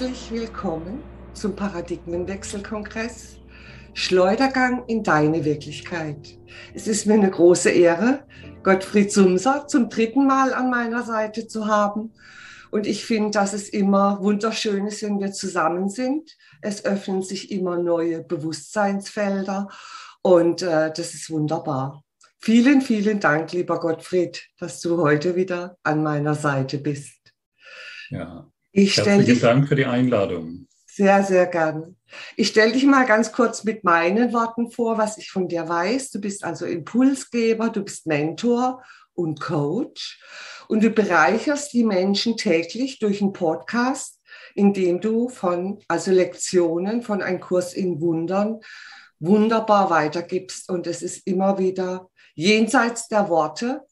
Herzlich willkommen zum Paradigmenwechselkongress Schleudergang in deine Wirklichkeit. Es ist mir eine große Ehre, Gottfried Sumser zum dritten Mal an meiner Seite zu haben. Und ich finde, dass es immer wunderschön ist, wenn wir zusammen sind. Es öffnen sich immer neue Bewusstseinsfelder und äh, das ist wunderbar. Vielen, vielen Dank, lieber Gottfried, dass du heute wieder an meiner Seite bist. Ja, ich herzlichen dich, Dank für die Einladung. Sehr, sehr gern. Ich stelle dich mal ganz kurz mit meinen Worten vor, was ich von dir weiß. Du bist also Impulsgeber, du bist Mentor und Coach und du bereicherst die Menschen täglich durch einen Podcast, indem du von, also Lektionen von einem Kurs in Wundern wunderbar weitergibst. Und es ist immer wieder jenseits der Worte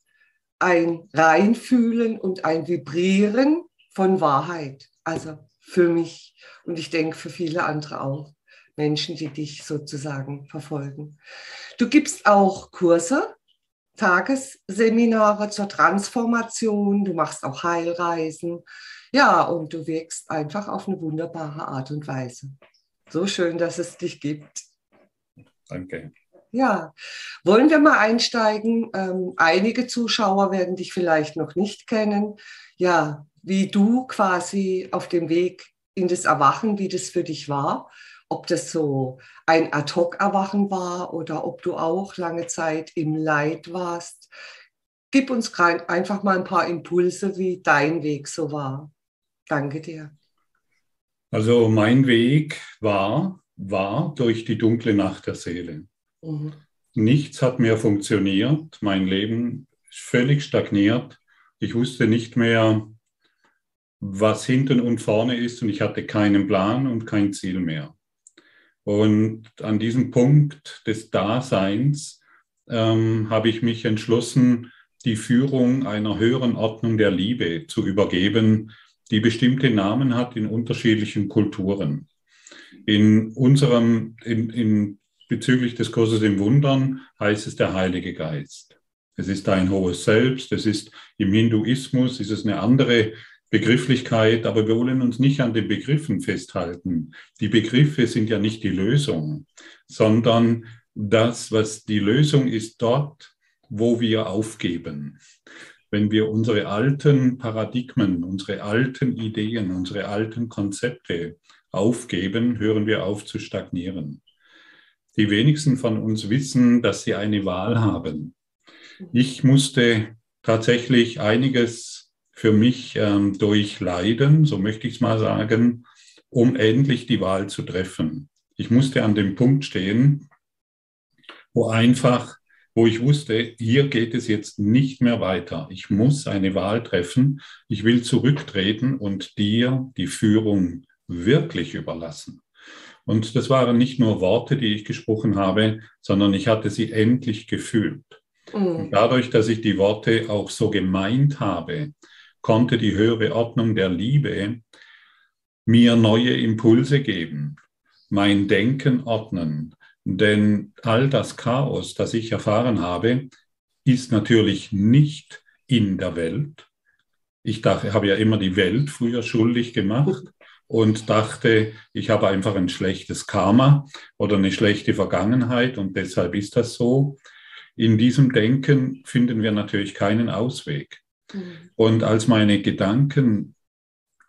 ein Reinfühlen und ein Vibrieren von Wahrheit. Also für mich und ich denke für viele andere auch. Menschen, die dich sozusagen verfolgen. Du gibst auch Kurse, Tagesseminare zur Transformation, du machst auch Heilreisen. Ja, und du wirkst einfach auf eine wunderbare Art und Weise. So schön, dass es dich gibt. Danke. Ja, wollen wir mal einsteigen? Ähm, einige Zuschauer werden dich vielleicht noch nicht kennen. Ja, wie du quasi auf dem Weg in das Erwachen, wie das für dich war. Ob das so ein Ad-Hoc-Erwachen war oder ob du auch lange Zeit im Leid warst. Gib uns einfach mal ein paar Impulse, wie dein Weg so war. Danke dir. Also mein Weg war, war durch die dunkle Nacht der Seele. Mhm. Nichts hat mehr funktioniert, mein Leben ist völlig stagniert. Ich wusste nicht mehr, was hinten und vorne ist und ich hatte keinen Plan und kein Ziel mehr. Und an diesem Punkt des Daseins ähm, habe ich mich entschlossen, die Führung einer höheren Ordnung der Liebe zu übergeben, die bestimmte Namen hat in unterschiedlichen Kulturen. In unserem, in, in, bezüglich des Kurses im Wundern heißt es der Heilige Geist. Es ist ein hohes Selbst, es ist im Hinduismus, ist es eine andere Begrifflichkeit, aber wir wollen uns nicht an den Begriffen festhalten. Die Begriffe sind ja nicht die Lösung, sondern das, was die Lösung ist, dort, wo wir aufgeben. Wenn wir unsere alten Paradigmen, unsere alten Ideen, unsere alten Konzepte aufgeben, hören wir auf zu stagnieren. Die wenigsten von uns wissen, dass sie eine Wahl haben. Ich musste tatsächlich einiges für mich ähm, durchleiden, so möchte ich es mal sagen, um endlich die Wahl zu treffen. Ich musste an dem Punkt stehen, wo einfach, wo ich wusste, hier geht es jetzt nicht mehr weiter. Ich muss eine Wahl treffen. Ich will zurücktreten und dir die Führung wirklich überlassen. Und das waren nicht nur Worte, die ich gesprochen habe, sondern ich hatte sie endlich gefühlt. Mhm. dadurch, dass ich die Worte auch so gemeint habe, konnte die höhere Ordnung der Liebe mir neue Impulse geben, mein Denken ordnen. Denn all das Chaos, das ich erfahren habe, ist natürlich nicht in der Welt. Ich dachte, habe ja immer die Welt früher schuldig gemacht und dachte, ich habe einfach ein schlechtes Karma oder eine schlechte Vergangenheit und deshalb ist das so. In diesem Denken finden wir natürlich keinen Ausweg. Mhm. Und als meine Gedanken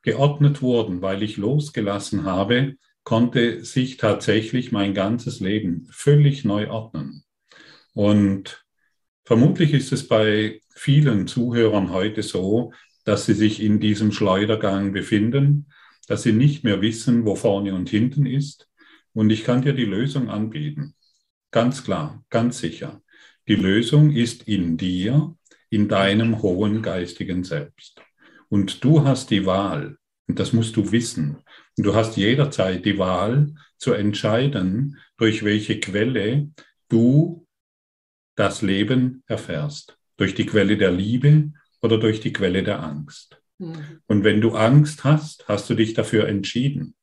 geordnet wurden, weil ich losgelassen habe, konnte sich tatsächlich mein ganzes Leben völlig neu ordnen. Und vermutlich ist es bei vielen Zuhörern heute so, dass sie sich in diesem Schleudergang befinden, dass sie nicht mehr wissen, wo vorne und hinten ist. Und ich kann dir die Lösung anbieten. Ganz klar, ganz sicher. Die Lösung ist in dir in deinem hohen geistigen Selbst. Und du hast die Wahl, und das musst du wissen. Und du hast jederzeit die Wahl zu entscheiden, durch welche Quelle du das Leben erfährst. Durch die Quelle der Liebe oder durch die Quelle der Angst. Mhm. Und wenn du Angst hast, hast du dich dafür entschieden.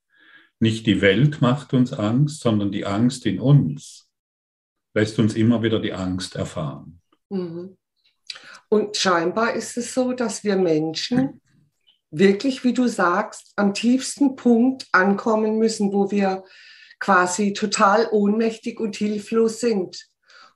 Nicht die Welt macht uns Angst, sondern die Angst in uns lässt uns immer wieder die Angst erfahren. Mhm. Und scheinbar ist es so, dass wir Menschen wirklich, wie du sagst, am tiefsten Punkt ankommen müssen, wo wir quasi total ohnmächtig und hilflos sind,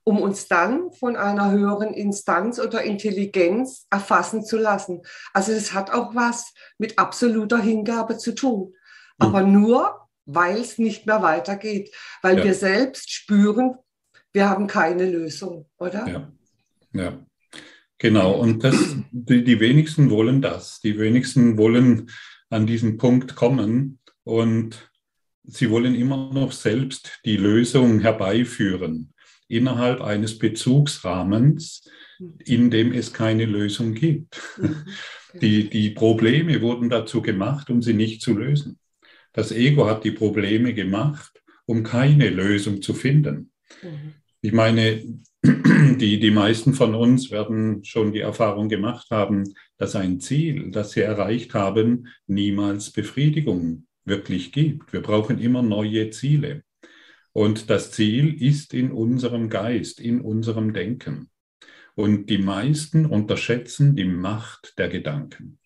um uns dann von einer höheren Instanz oder Intelligenz erfassen zu lassen. Also das hat auch was mit absoluter Hingabe zu tun, mhm. aber nur, weil es nicht mehr weitergeht, weil ja. wir selbst spüren, wir haben keine Lösung, oder? Ja, ja. Genau, und das, die, die wenigsten wollen das. Die wenigsten wollen an diesen Punkt kommen und sie wollen immer noch selbst die Lösung herbeiführen innerhalb eines Bezugsrahmens, in dem es keine Lösung gibt. Die, die Probleme wurden dazu gemacht, um sie nicht zu lösen. Das Ego hat die Probleme gemacht, um keine Lösung zu finden. Mhm. Ich meine, die, die meisten von uns werden schon die Erfahrung gemacht haben, dass ein Ziel, das sie erreicht haben, niemals Befriedigung wirklich gibt. Wir brauchen immer neue Ziele. Und das Ziel ist in unserem Geist, in unserem Denken. Und die meisten unterschätzen die Macht der Gedanken.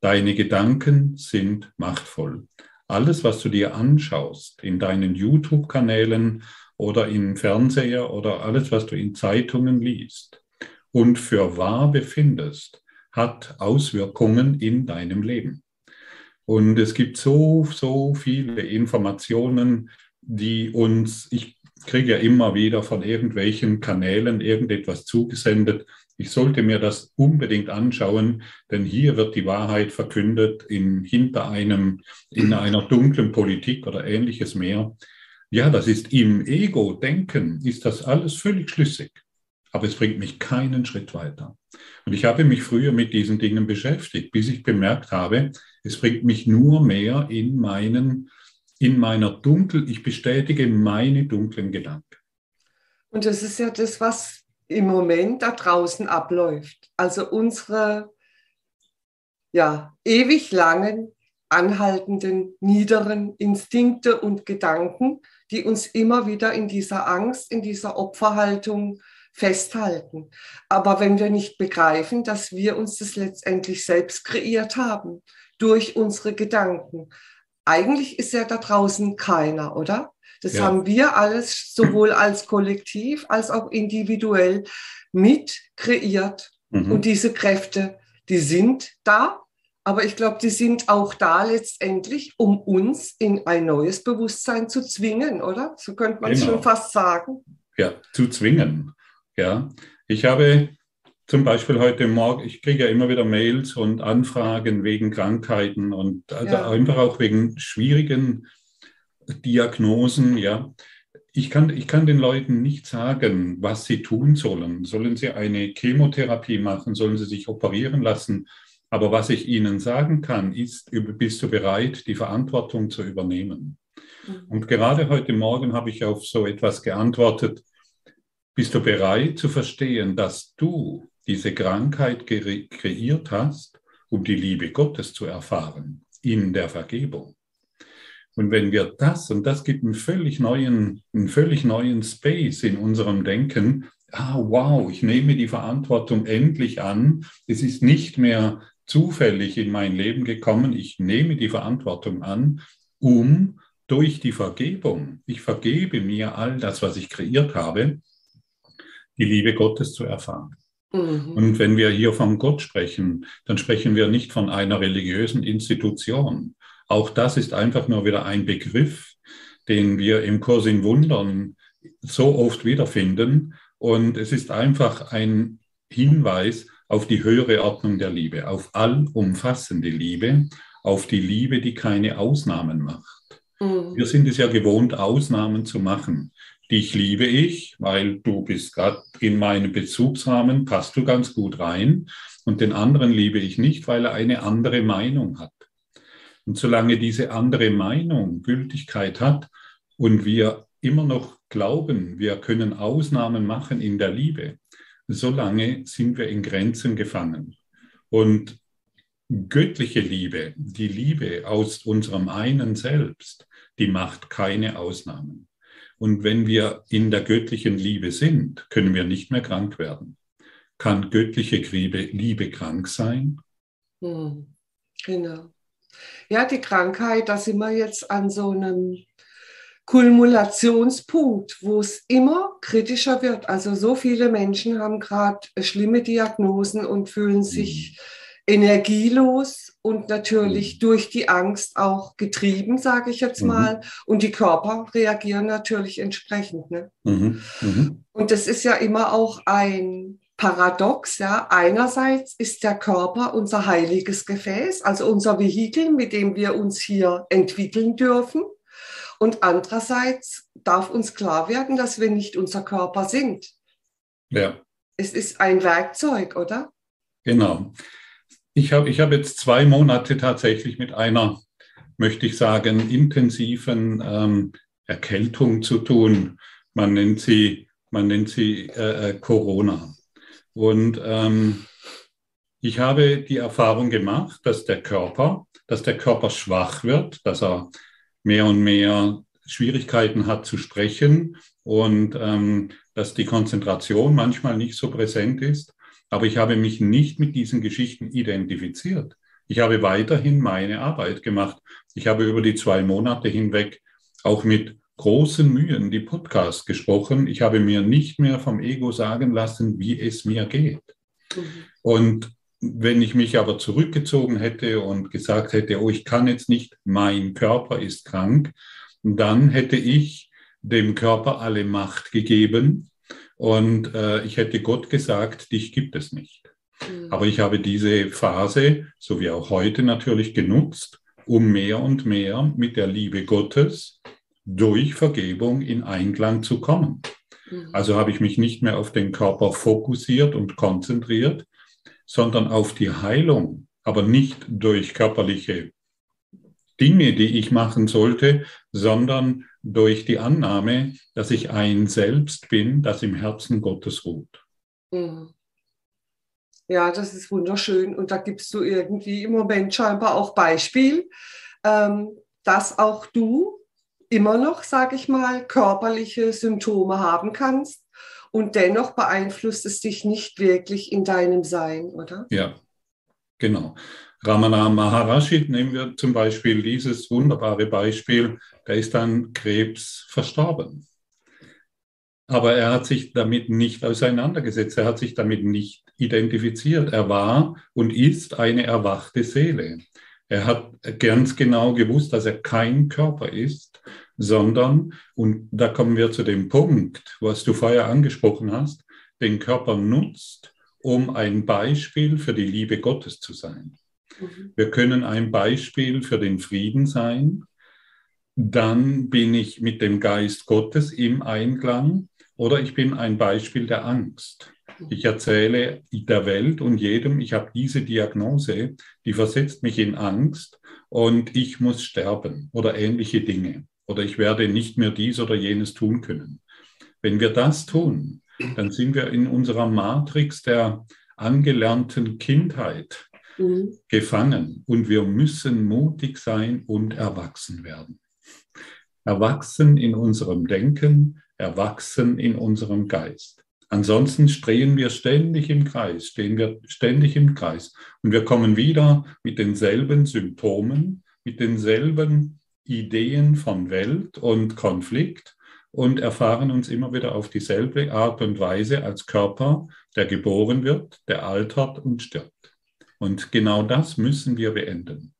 Deine Gedanken sind machtvoll. Alles, was du dir anschaust in deinen YouTube-Kanälen oder im Fernseher oder alles, was du in Zeitungen liest und für wahr befindest, hat Auswirkungen in deinem Leben. Und es gibt so, so viele Informationen, die uns, ich kriege ja immer wieder von irgendwelchen Kanälen irgendetwas zugesendet. Ich sollte mir das unbedingt anschauen, denn hier wird die Wahrheit verkündet in, hinter einem, in einer dunklen Politik oder ähnliches mehr. Ja, das ist im Ego-Denken, ist das alles völlig schlüssig. Aber es bringt mich keinen Schritt weiter. Und ich habe mich früher mit diesen Dingen beschäftigt, bis ich bemerkt habe, es bringt mich nur mehr in meinen, in meiner dunkel, ich bestätige meine dunklen Gedanken. Und das ist ja das, was im Moment da draußen abläuft. Also unsere ja, ewig langen, anhaltenden, niederen Instinkte und Gedanken, die uns immer wieder in dieser Angst, in dieser Opferhaltung festhalten. Aber wenn wir nicht begreifen, dass wir uns das letztendlich selbst kreiert haben durch unsere Gedanken, eigentlich ist ja da draußen keiner, oder? Das ja. haben wir alles sowohl als Kollektiv als auch individuell mit kreiert. Mhm. Und diese Kräfte, die sind da, aber ich glaube, die sind auch da letztendlich, um uns in ein neues Bewusstsein zu zwingen, oder? So könnte man es genau. schon fast sagen. Ja, zu zwingen. Ja, ich habe zum Beispiel heute Morgen, ich kriege ja immer wieder Mails und Anfragen wegen Krankheiten und also ja. einfach auch wegen schwierigen Diagnosen. Ja, ich kann, ich kann den Leuten nicht sagen, was sie tun sollen. Sollen sie eine Chemotherapie machen? Sollen sie sich operieren lassen? Aber was ich Ihnen sagen kann, ist, bist du bereit, die Verantwortung zu übernehmen? Mhm. Und gerade heute Morgen habe ich auf so etwas geantwortet. Bist du bereit zu verstehen, dass du diese Krankheit kreiert hast, um die Liebe Gottes zu erfahren in der Vergebung? Und wenn wir das, und das gibt einen völlig neuen, einen völlig neuen Space in unserem Denken, ah, wow, ich nehme die Verantwortung endlich an. Es ist nicht mehr zufällig in mein Leben gekommen. Ich nehme die Verantwortung an, um durch die Vergebung, ich vergebe mir all das, was ich kreiert habe, die Liebe Gottes zu erfahren. Mhm. Und wenn wir hier von Gott sprechen, dann sprechen wir nicht von einer religiösen Institution. Auch das ist einfach nur wieder ein Begriff, den wir im Kurs in Wundern so oft wiederfinden. Und es ist einfach ein Hinweis auf die höhere Ordnung der Liebe, auf allumfassende Liebe, auf die Liebe, die keine Ausnahmen macht. Mhm. Wir sind es ja gewohnt, Ausnahmen zu machen. Dich liebe ich, weil du bist gerade in meinem Bezugsrahmen, passt du ganz gut rein. Und den anderen liebe ich nicht, weil er eine andere Meinung hat. Und solange diese andere Meinung Gültigkeit hat und wir immer noch glauben, wir können Ausnahmen machen in der Liebe, solange sind wir in Grenzen gefangen. Und göttliche Liebe, die Liebe aus unserem einen Selbst, die macht keine Ausnahmen. Und wenn wir in der göttlichen Liebe sind, können wir nicht mehr krank werden. Kann göttliche Liebe, Liebe krank sein? Hm. Genau. Ja, die Krankheit, da sind wir jetzt an so einem Kulminationspunkt, wo es immer kritischer wird. Also so viele Menschen haben gerade schlimme Diagnosen und fühlen mhm. sich energielos und natürlich mhm. durch die Angst auch getrieben, sage ich jetzt mhm. mal. Und die Körper reagieren natürlich entsprechend. Ne? Mhm. Mhm. Und das ist ja immer auch ein Paradox. Ja, einerseits ist der Körper unser heiliges Gefäß, also unser Vehikel, mit dem wir uns hier entwickeln dürfen. Und andererseits darf uns klar werden, dass wir nicht unser Körper sind. Ja. Es ist ein Werkzeug, oder? Genau. Ich habe ich hab jetzt zwei Monate tatsächlich mit einer, möchte ich sagen, intensiven ähm, Erkältung zu tun. Man nennt sie, man nennt sie äh, äh Corona. Und ähm, ich habe die Erfahrung gemacht, dass der Körper, dass der Körper schwach wird, dass er mehr und mehr Schwierigkeiten hat zu sprechen und ähm, dass die Konzentration manchmal nicht so präsent ist. Aber ich habe mich nicht mit diesen Geschichten identifiziert. Ich habe weiterhin meine Arbeit gemacht. Ich habe über die zwei Monate hinweg auch mit großen Mühen die Podcasts gesprochen. Ich habe mir nicht mehr vom Ego sagen lassen, wie es mir geht. Mhm. Und wenn ich mich aber zurückgezogen hätte und gesagt hätte, oh, ich kann jetzt nicht, mein Körper ist krank, dann hätte ich dem Körper alle Macht gegeben und äh, ich hätte Gott gesagt, dich gibt es nicht. Mhm. Aber ich habe diese Phase, so wie auch heute natürlich, genutzt, um mehr und mehr mit der Liebe Gottes durch Vergebung in Einklang zu kommen. Mhm. Also habe ich mich nicht mehr auf den Körper fokussiert und konzentriert, sondern auf die Heilung, aber nicht durch körperliche Dinge, die ich machen sollte, sondern durch die Annahme, dass ich ein Selbst bin, das im Herzen Gottes ruht. Mhm. Ja, das ist wunderschön. Und da gibst du irgendwie im Moment scheinbar auch Beispiel, ähm, dass auch du immer noch, sage ich mal, körperliche Symptome haben kannst und dennoch beeinflusst es dich nicht wirklich in deinem Sein, oder? Ja, genau. Ramana Maharashi nehmen wir zum Beispiel dieses wunderbare Beispiel, da ist dann Krebs verstorben. Aber er hat sich damit nicht auseinandergesetzt, er hat sich damit nicht identifiziert. Er war und ist eine erwachte Seele. Er hat ganz genau gewusst, dass er kein Körper ist, sondern, und da kommen wir zu dem Punkt, was du vorher angesprochen hast, den Körper nutzt, um ein Beispiel für die Liebe Gottes zu sein. Mhm. Wir können ein Beispiel für den Frieden sein. Dann bin ich mit dem Geist Gottes im Einklang oder ich bin ein Beispiel der Angst. Ich erzähle der Welt und jedem, ich habe diese Diagnose, die versetzt mich in Angst und ich muss sterben oder ähnliche Dinge oder ich werde nicht mehr dies oder jenes tun können. Wenn wir das tun, dann sind wir in unserer Matrix der angelernten Kindheit mhm. gefangen und wir müssen mutig sein und erwachsen werden. Erwachsen in unserem Denken, erwachsen in unserem Geist. Ansonsten drehen wir ständig im Kreis, stehen wir ständig im Kreis und wir kommen wieder mit denselben Symptomen, mit denselben Ideen von Welt und Konflikt und erfahren uns immer wieder auf dieselbe Art und Weise als Körper, der geboren wird, der altert und stirbt. Und genau das müssen wir beenden.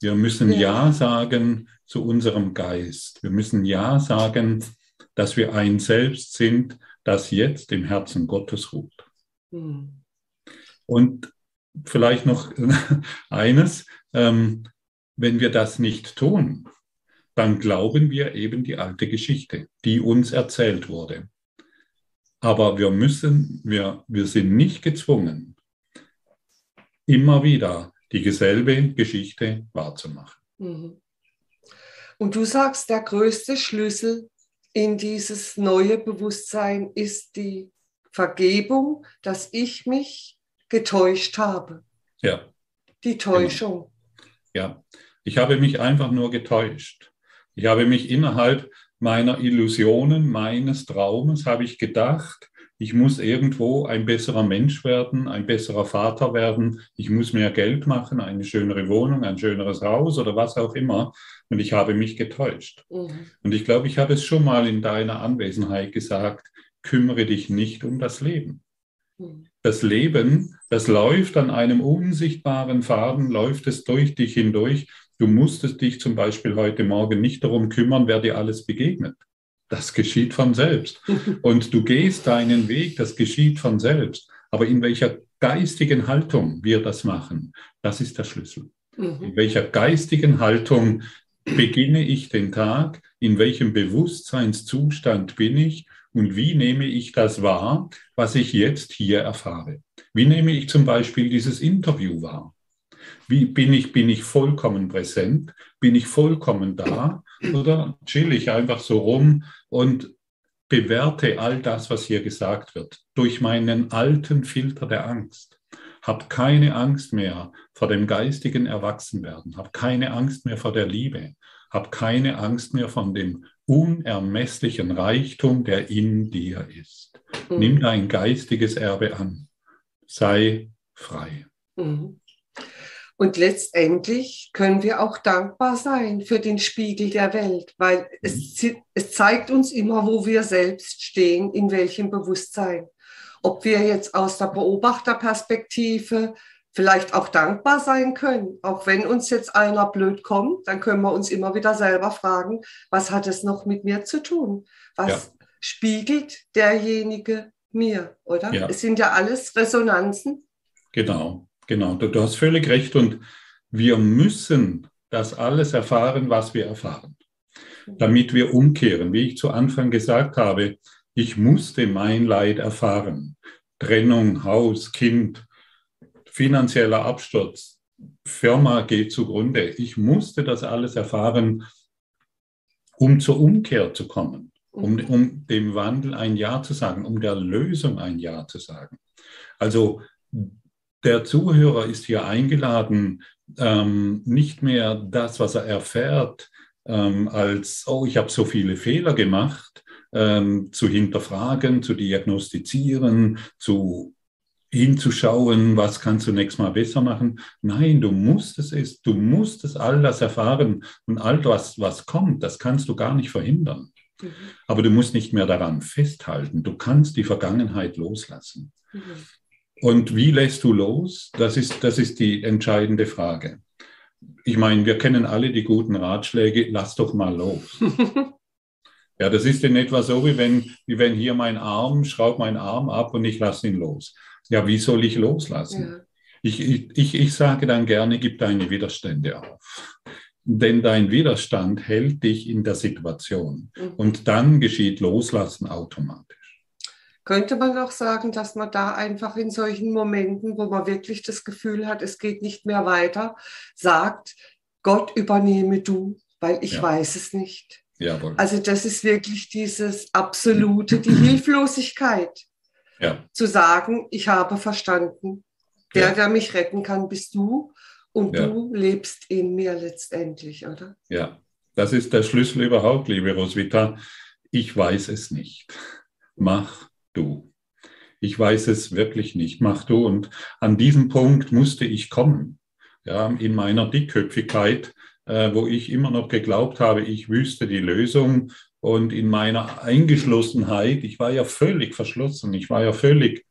Wir müssen Ja, ja sagen zu unserem Geist. Wir müssen Ja sagen, dass wir ein Selbst sind, das jetzt im Herzen Gottes ruht. Hm. Und vielleicht noch eines, ähm, wenn wir das nicht tun, dann glauben wir eben die alte Geschichte, die uns erzählt wurde. Aber wir müssen, wir, wir sind nicht gezwungen, immer wieder die dieselbe Geschichte wahrzumachen. Mhm. Und du sagst, der größte Schlüssel in dieses neue Bewusstsein ist die Vergebung, dass ich mich getäuscht habe. Ja. Die Täuschung. Genau. Ja, ich habe mich einfach nur getäuscht. Ich habe mich innerhalb meiner Illusionen, meines Traumes, habe ich gedacht, ich muss irgendwo ein besserer Mensch werden, ein besserer Vater werden, ich muss mehr Geld machen, eine schönere Wohnung, ein schöneres Haus oder was auch immer. Und ich habe mich getäuscht. Mhm. Und ich glaube, ich habe es schon mal in deiner Anwesenheit gesagt, kümmere dich nicht um das Leben. Mhm. Das Leben, das läuft an einem unsichtbaren Faden, läuft es durch dich hindurch. Du musstest dich zum Beispiel heute Morgen nicht darum kümmern, wer dir alles begegnet. Das geschieht von selbst. Und du gehst deinen Weg, das geschieht von selbst. Aber in welcher geistigen Haltung wir das machen, das ist der Schlüssel. Mhm. In welcher geistigen Haltung beginne ich den Tag? In welchem Bewusstseinszustand bin ich? Und wie nehme ich das wahr, was ich jetzt hier erfahre? Wie nehme ich zum Beispiel dieses Interview wahr? Wie bin ich, bin ich vollkommen präsent? Bin ich vollkommen da? Oder chill ich einfach so rum und bewerte all das, was hier gesagt wird, durch meinen alten Filter der Angst. Hab keine Angst mehr vor dem geistigen Erwachsenwerden. Hab keine Angst mehr vor der Liebe. Hab keine Angst mehr von dem unermesslichen Reichtum, der in dir ist. Mhm. Nimm dein geistiges Erbe an. Sei frei. Mhm. Und letztendlich können wir auch dankbar sein für den Spiegel der Welt, weil es, mhm. es zeigt uns immer, wo wir selbst stehen, in welchem Bewusstsein. Ob wir jetzt aus der Beobachterperspektive vielleicht auch dankbar sein können. Auch wenn uns jetzt einer blöd kommt, dann können wir uns immer wieder selber fragen, was hat es noch mit mir zu tun? Was ja. spiegelt derjenige mir, oder? Ja. Es sind ja alles Resonanzen. Genau. Genau, du, du hast völlig recht und wir müssen das alles erfahren, was wir erfahren, damit wir umkehren. Wie ich zu Anfang gesagt habe, ich musste mein Leid erfahren. Trennung, Haus, Kind, finanzieller Absturz, Firma geht zugrunde. Ich musste das alles erfahren, um zur Umkehr zu kommen, um, um dem Wandel ein Ja zu sagen, um der Lösung ein Ja zu sagen. Also der Zuhörer ist hier eingeladen, ähm, nicht mehr das, was er erfährt, ähm, als, oh, ich habe so viele Fehler gemacht, ähm, zu hinterfragen, zu diagnostizieren, zu hinzuschauen, was kannst du nächstes Mal besser machen. Nein, du musst es, du musst es all das erfahren und all das, was kommt, das kannst du gar nicht verhindern. Mhm. Aber du musst nicht mehr daran festhalten. Du kannst die Vergangenheit loslassen. Mhm. Und wie lässt du los? Das ist, das ist die entscheidende Frage. Ich meine, wir kennen alle die guten Ratschläge, lass doch mal los. ja, das ist in etwa so, wie wenn, wie wenn hier mein Arm, schraub meinen Arm ab und ich lasse ihn los. Ja, wie soll ich loslassen? Ja. Ich, ich, ich sage dann gerne, gib deine Widerstände auf. Denn dein Widerstand hält dich in der Situation. Mhm. Und dann geschieht Loslassen automatisch könnte man auch sagen, dass man da einfach in solchen Momenten, wo man wirklich das Gefühl hat, es geht nicht mehr weiter, sagt, Gott übernehme du, weil ich ja. weiß es nicht. Jawohl. Also das ist wirklich dieses absolute, die Hilflosigkeit. Ja. Zu sagen, ich habe verstanden, der, ja. der mich retten kann, bist du und du lebst in mir letztendlich, oder? Ja, das ist der Schlüssel überhaupt, liebe Roswitha. Ich weiß es nicht. Mach du. Ich weiß es wirklich nicht, mach du. Und an diesem Punkt musste ich kommen, ja, in meiner Dickköpfigkeit, äh, wo ich immer noch geglaubt habe, ich wüsste die Lösung. Und in meiner Eingeschlossenheit, ich war ja völlig verschlossen, ich war ja völlig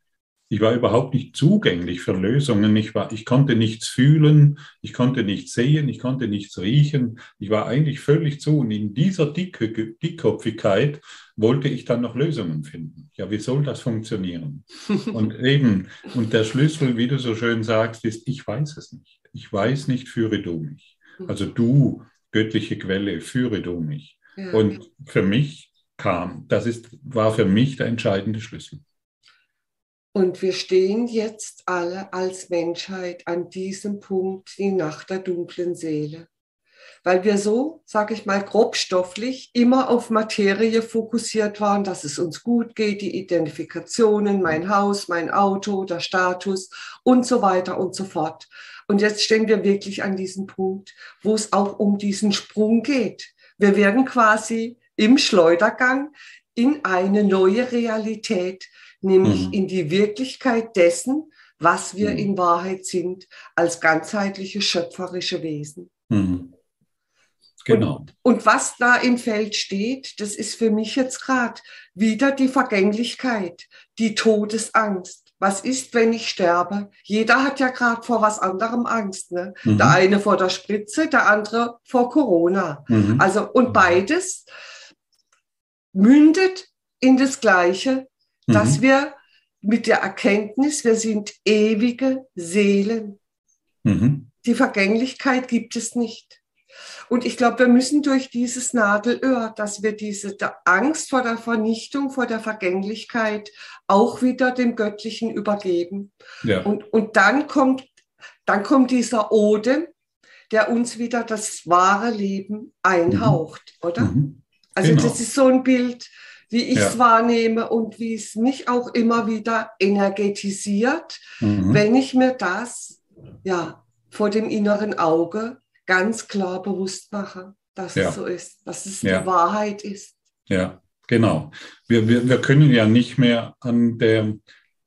ich war überhaupt nicht zugänglich für Lösungen. Ich, war, ich konnte nichts fühlen, ich konnte nichts sehen, ich konnte nichts riechen. Ich war eigentlich völlig zu. Und in dieser Dicke, Dickkopfigkeit wollte ich dann noch Lösungen finden. Ja, wie soll das funktionieren? Und eben, und der Schlüssel, wie du so schön sagst, ist, ich weiß es nicht. Ich weiß nicht, führe du mich. Also du, göttliche Quelle, führe du mich. Ja. Und für mich kam, das ist, war für mich der entscheidende Schlüssel. Und wir stehen jetzt alle als Menschheit an diesem Punkt, die Nacht der dunklen Seele. Weil wir so, sage ich mal, grobstofflich immer auf Materie fokussiert waren, dass es uns gut geht, die Identifikationen, mein Haus, mein Auto, der Status und so weiter und so fort. Und jetzt stehen wir wirklich an diesem Punkt, wo es auch um diesen Sprung geht. Wir werden quasi im Schleudergang in eine neue Realität nämlich mhm. in die Wirklichkeit dessen, was wir mhm. in Wahrheit sind, als ganzheitliche schöpferische Wesen. Mhm. Genau. Und, und, was da im Feld steht, das ist für mich jetzt gerade wieder die Vergänglichkeit, die Todesangst. Was ist, wenn ich sterbe? Jeder hat ja gerade vor was anderem Angst. Ne? Mhm. Der eine vor der Spritze, der andere vor Corona. Mhm. Also, und beides mündet in das Gleiche, dass mhm. wir mit der Erkenntnis, wir sind ewige Seelen. Mhm. Die Vergänglichkeit gibt es nicht. Und ich glaube, wir müssen durch dieses Nadelöhr, dass wir diese Angst vor der Vernichtung, vor der Vergänglichkeit auch wieder dem Göttlichen übergeben. Ja. Und, und dann, kommt, dann kommt dieser Odem, der uns wieder das wahre Leben einhaucht, mhm. oder? Mhm. Also genau. das ist so ein Bild, wie ich es ja. wahrnehme und wie es mich auch immer wieder energetisiert, mhm. wenn ich mir das ja vor dem inneren Auge ganz klar bewusst mache, dass ja. es so ist, dass es ja. die Wahrheit ist. Ja, genau. Wir, wir, wir können ja nicht mehr an der,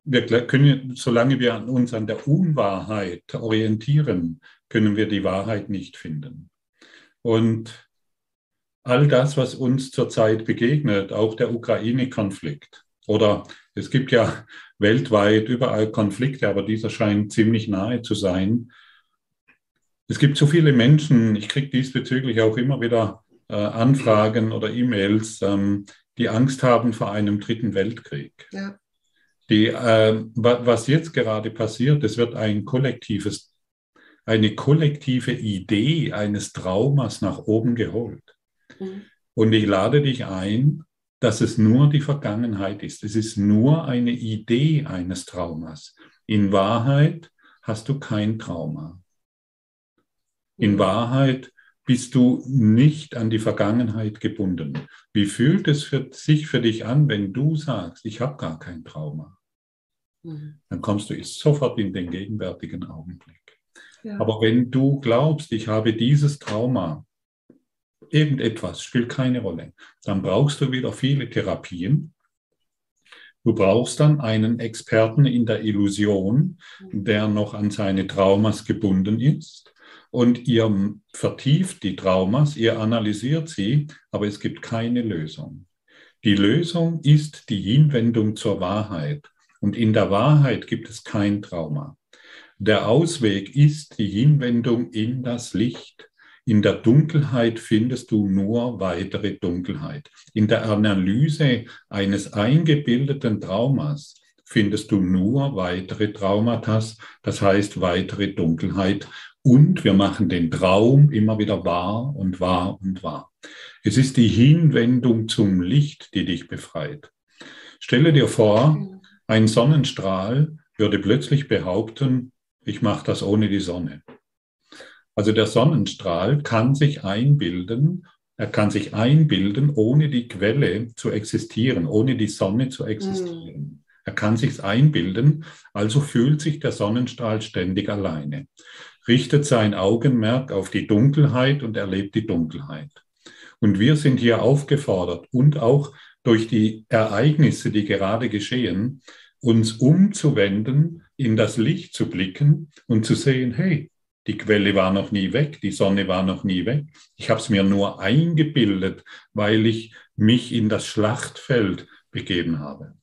wir können, solange wir uns an der Unwahrheit orientieren, können wir die Wahrheit nicht finden. Und all das, was uns zurzeit begegnet, auch der Ukraine-Konflikt, oder es gibt ja weltweit überall Konflikte, aber dieser scheint ziemlich nahe zu sein, es gibt so viele Menschen, ich kriege diesbezüglich auch immer wieder äh, Anfragen oder E-Mails, ähm, die Angst haben vor einem dritten Weltkrieg. Ja. Die, äh, was jetzt gerade passiert, es wird ein kollektives, eine kollektive Idee eines Traumas nach oben geholt. Mhm. Und ich lade dich ein, dass es nur die Vergangenheit ist. Es ist nur eine Idee eines Traumas. In Wahrheit hast du kein Trauma. In Wahrheit bist du nicht an die Vergangenheit gebunden. Wie fühlt es für, sich für dich an, wenn du sagst, ich habe gar kein Trauma? Mhm. Dann kommst du sofort in den gegenwärtigen Augenblick. Ja. Aber wenn du glaubst, ich habe dieses Trauma, irgendetwas spielt keine Rolle, dann brauchst du wieder viele Therapien. Du brauchst dann einen Experten in der Illusion, der noch an seine Traumas gebunden ist und ihr vertieft die Traumas, ihr analysiert sie, aber es gibt keine Lösung. Die Lösung ist die Hinwendung zur Wahrheit. Und in der Wahrheit gibt es kein Trauma. Der Ausweg ist die Hinwendung in das Licht. In der Dunkelheit findest du nur weitere Dunkelheit. In der Analyse eines eingebildeten Traumas findest du nur weitere Traumata, das heißt weitere Dunkelheit und wir machen den Traum immer wieder wahr und wahr und wahr. Es ist die Hinwendung zum Licht, die dich befreit. Stelle dir vor, ein Sonnenstrahl würde plötzlich behaupten, ich mache das ohne die Sonne. Also der Sonnenstrahl kann sich einbilden, er kann sich einbilden, ohne die Quelle zu existieren, ohne die Sonne zu existieren. Er kann sich einbilden, also fühlt sich der Sonnenstrahl ständig alleine richtet sein Augenmerk auf die Dunkelheit und erlebt die Dunkelheit. Und wir sind hier aufgefordert und auch durch die Ereignisse, die gerade geschehen, uns umzuwenden, in das Licht zu blicken und zu sehen, hey, die Quelle war noch nie weg, die Sonne war noch nie weg. Ich habe es mir nur eingebildet, weil ich mich in das Schlachtfeld begeben habe.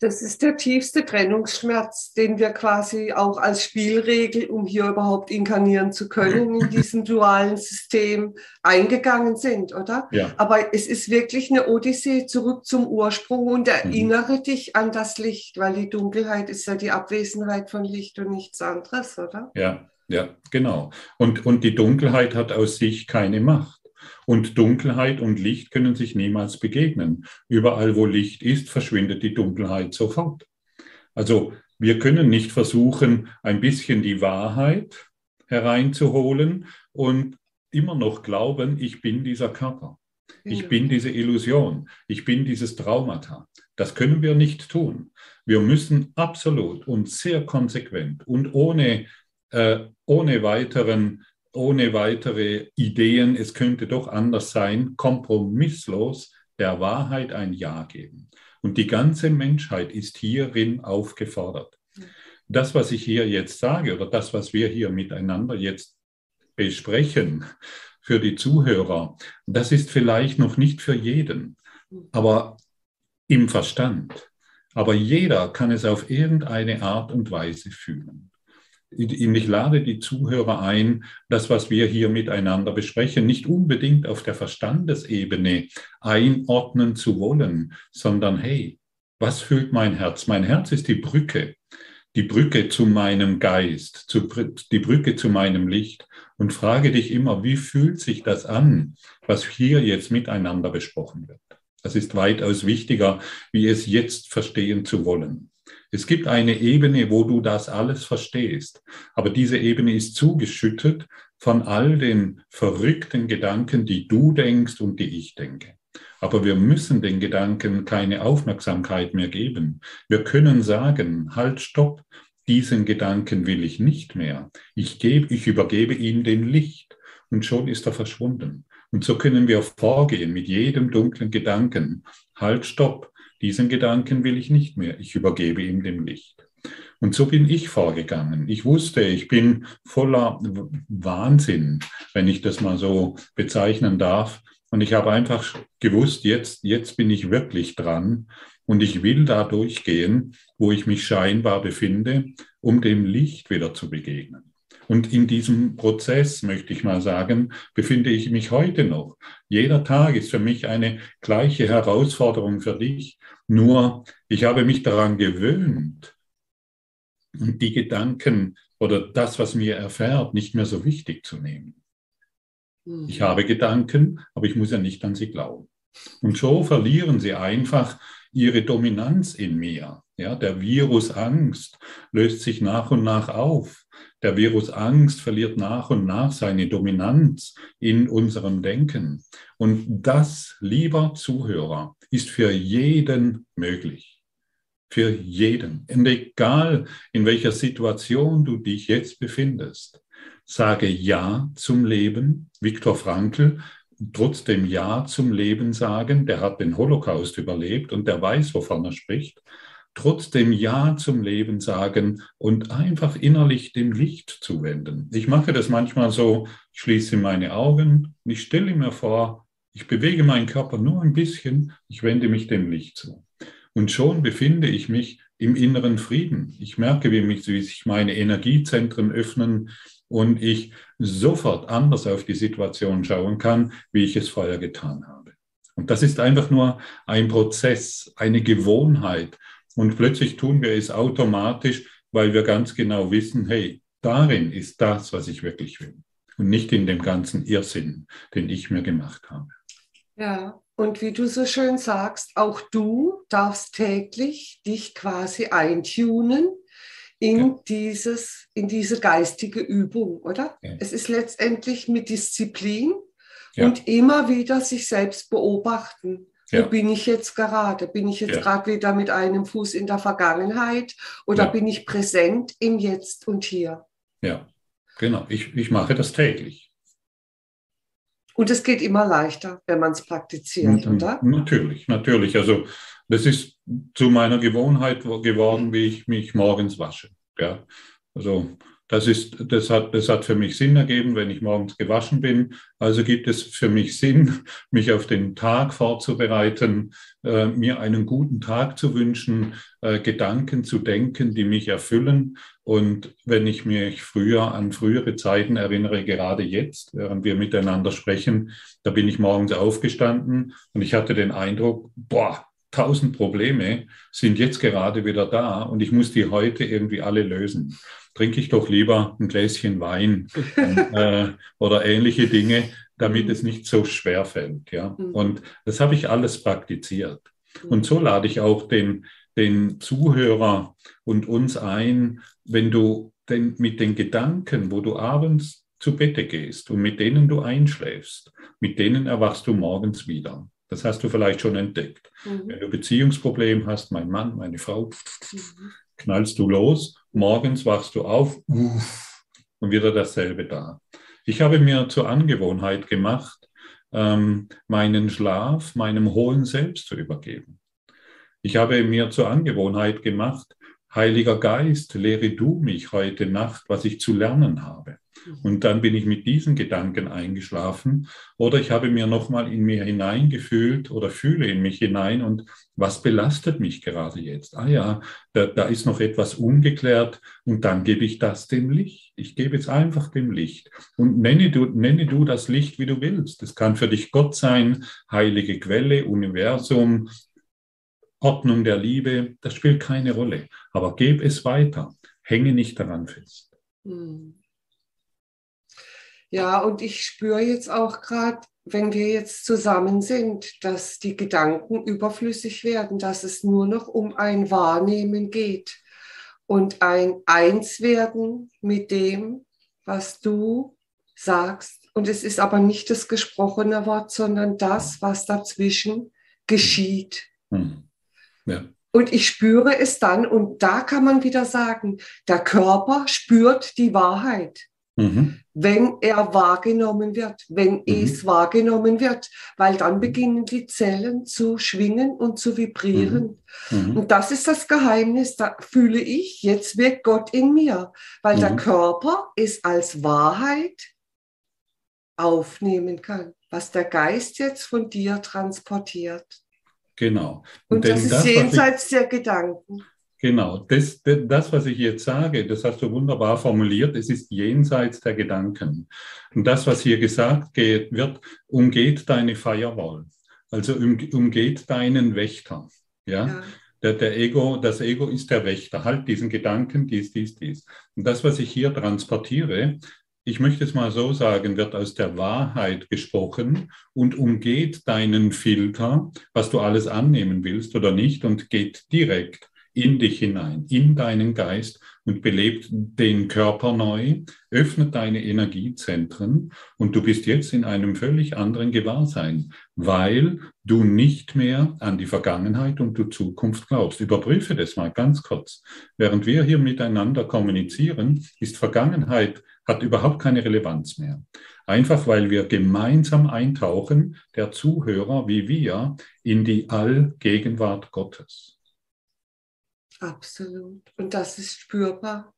Das ist der tiefste Trennungsschmerz, den wir quasi auch als Spielregel, um hier überhaupt inkarnieren zu können, in diesem dualen System eingegangen sind, oder? Ja. Aber es ist wirklich eine Odyssee zurück zum Ursprung und erinnere mhm. dich an das Licht, weil die Dunkelheit ist ja die Abwesenheit von Licht und nichts anderes, oder? Ja, ja, genau. Und, und die Dunkelheit hat aus sich keine Macht. Und Dunkelheit und Licht können sich niemals begegnen. Überall, wo Licht ist, verschwindet die Dunkelheit sofort. Also wir können nicht versuchen, ein bisschen die Wahrheit hereinzuholen und immer noch glauben, ich bin dieser Körper. Ich bin diese Illusion. Ich bin dieses Traumata. Das können wir nicht tun. Wir müssen absolut und sehr konsequent und ohne, ohne weiteren ohne weitere Ideen, es könnte doch anders sein, kompromisslos der Wahrheit ein Ja geben. Und die ganze Menschheit ist hierin aufgefordert. Das, was ich hier jetzt sage oder das, was wir hier miteinander jetzt besprechen für die Zuhörer, das ist vielleicht noch nicht für jeden, aber im Verstand. Aber jeder kann es auf irgendeine Art und Weise fühlen. Ich lade die Zuhörer ein, das, was wir hier miteinander besprechen, nicht unbedingt auf der Verstandesebene einordnen zu wollen, sondern hey, was fühlt mein Herz? Mein Herz ist die Brücke, die Brücke zu meinem Geist, zu, die Brücke zu meinem Licht und frage dich immer, wie fühlt sich das an, was hier jetzt miteinander besprochen wird? Das ist weitaus wichtiger, wie es jetzt verstehen zu wollen. Es gibt eine Ebene, wo du das alles verstehst, aber diese Ebene ist zugeschüttet von all den verrückten Gedanken, die du denkst und die ich denke. Aber wir müssen den Gedanken keine Aufmerksamkeit mehr geben. Wir können sagen, halt, stopp, diesen Gedanken will ich nicht mehr. Ich, gebe, ich übergebe ihm den Licht und schon ist er verschwunden. Und so können wir vorgehen mit jedem dunklen Gedanken. Halt, stopp, diesen Gedanken will ich nicht mehr. Ich übergebe ihm dem Licht. Und so bin ich vorgegangen. Ich wusste, ich bin voller Wahnsinn, wenn ich das mal so bezeichnen darf. Und ich habe einfach gewusst, jetzt, jetzt bin ich wirklich dran und ich will da durchgehen, wo ich mich scheinbar befinde, um dem Licht wieder zu begegnen. Und in diesem Prozess, möchte ich mal sagen, befinde ich mich heute noch. Jeder Tag ist für mich eine gleiche Herausforderung für dich. Nur ich habe mich daran gewöhnt, die Gedanken oder das, was mir erfährt, nicht mehr so wichtig zu nehmen. Hm. Ich habe Gedanken, aber ich muss ja nicht an sie glauben. Und so verlieren sie einfach ihre Dominanz in mir. Ja, der Virus Angst löst sich nach und nach auf. Der Virus Angst verliert nach und nach seine Dominanz in unserem Denken. Und das, lieber Zuhörer, ist für jeden möglich. Für jeden. Und egal, in welcher Situation du dich jetzt befindest, sage Ja zum Leben. Viktor Frankl trotzdem Ja zum Leben sagen. Der hat den Holocaust überlebt und der weiß, wovon er spricht trotzdem Ja zum Leben sagen und einfach innerlich dem Licht zuwenden. Ich mache das manchmal so, ich schließe meine Augen, ich stelle mir vor, ich bewege meinen Körper nur ein bisschen, ich wende mich dem Licht zu. Und schon befinde ich mich im inneren Frieden. Ich merke, wie, mich, wie sich meine Energiezentren öffnen und ich sofort anders auf die Situation schauen kann, wie ich es vorher getan habe. Und das ist einfach nur ein Prozess, eine Gewohnheit, und plötzlich tun wir es automatisch, weil wir ganz genau wissen, hey, darin ist das, was ich wirklich will. Und nicht in dem ganzen Irrsinn, den ich mir gemacht habe. Ja, und wie du so schön sagst, auch du darfst täglich dich quasi eintunen in, ja. dieses, in diese geistige Übung, oder? Ja. Es ist letztendlich mit Disziplin ja. und immer wieder sich selbst beobachten. Ja. Wo bin ich jetzt gerade? Bin ich jetzt ja. gerade wieder mit einem Fuß in der Vergangenheit oder ja. bin ich präsent im Jetzt und Hier? Ja, genau. Ich, ich mache das täglich. Und es geht immer leichter, wenn man es praktiziert, mhm. oder? Natürlich, natürlich. Also das ist zu meiner Gewohnheit geworden, wie ich mich morgens wasche. Ja? Also das, ist, das, hat, das hat für mich Sinn ergeben, wenn ich morgens gewaschen bin. Also gibt es für mich Sinn, mich auf den Tag vorzubereiten, äh, mir einen guten Tag zu wünschen, äh, Gedanken zu denken, die mich erfüllen. Und wenn ich mich früher an frühere Zeiten erinnere, gerade jetzt, während wir miteinander sprechen, da bin ich morgens aufgestanden und ich hatte den Eindruck, boah, tausend Probleme sind jetzt gerade wieder da und ich muss die heute irgendwie alle lösen trinke ich doch lieber ein Gläschen Wein äh, oder ähnliche Dinge, damit es nicht so schwer fällt. Ja? Mhm. Und das habe ich alles praktiziert. Mhm. Und so lade ich auch den, den Zuhörer und uns ein, wenn du denn mit den Gedanken, wo du abends zu Bette gehst und mit denen du einschläfst, mit denen erwachst du morgens wieder. Das hast du vielleicht schon entdeckt. Mhm. Wenn du Beziehungsproblem hast, mein Mann, meine Frau, mhm knallst du los, morgens wachst du auf und wieder dasselbe da. Ich habe mir zur Angewohnheit gemacht, ähm, meinen Schlaf meinem hohen Selbst zu übergeben. Ich habe mir zur Angewohnheit gemacht, Heiliger Geist, lehre du mich heute Nacht, was ich zu lernen habe. Mhm. Und dann bin ich mit diesen Gedanken eingeschlafen oder ich habe mir nochmal in mir hineingefühlt oder fühle in mich hinein und was belastet mich gerade jetzt? Ah ja, da, da ist noch etwas ungeklärt und dann gebe ich das dem Licht. Ich gebe es einfach dem Licht und nenne du, nenne du das Licht, wie du willst. Es kann für dich Gott sein, heilige Quelle, Universum, Ordnung der Liebe, das spielt keine Rolle. Aber gebe es weiter, hänge nicht daran fest. Hm. Ja, und ich spüre jetzt auch gerade, wenn wir jetzt zusammen sind, dass die Gedanken überflüssig werden, dass es nur noch um ein Wahrnehmen geht und ein Einswerden mit dem, was du sagst. Und es ist aber nicht das gesprochene Wort, sondern das, was dazwischen geschieht. Hm. Ja. Und ich spüre es dann und da kann man wieder sagen, der Körper spürt die Wahrheit. Mhm. Wenn er wahrgenommen wird, wenn mhm. es wahrgenommen wird, weil dann beginnen die Zellen zu schwingen und zu vibrieren. Mhm. mhm. Und das ist das Geheimnis, da fühle ich, jetzt wirkt Gott in mir, weil der mhm. Körper es als Wahrheit aufnehmen kann, was der Geist jetzt von dir transportiert. Genau. Und, und das ist das, jenseits ich, der Gedanken. Genau, das, das, was ich jetzt sage, das hast du wunderbar formuliert, es ist jenseits der Gedanken. Und das, was hier gesagt wird, umgeht deine Firewall, also umgeht deinen Wächter. Ja? ja. Der, der, Ego, das Ego ist der Wächter, halt diesen Gedanken, dies, dies, dies. Und das, was ich hier transportiere, ich möchte es mal so sagen, wird aus der Wahrheit gesprochen und umgeht deinen Filter, was du alles annehmen willst oder nicht, und geht direkt in dich hinein, in deinen Geist und belebt den Körper neu, öffnet deine Energiezentren und du bist jetzt in einem völlig anderen Gewahrsein, weil du nicht mehr an die Vergangenheit und die Zukunft glaubst. Überprüfe das mal ganz kurz. Während wir hier miteinander kommunizieren, ist Vergangenheit hat überhaupt keine Relevanz mehr. Einfach weil wir gemeinsam eintauchen, der Zuhörer wie wir, in die Allgegenwart Gottes. Absolut. Und das ist spürbar.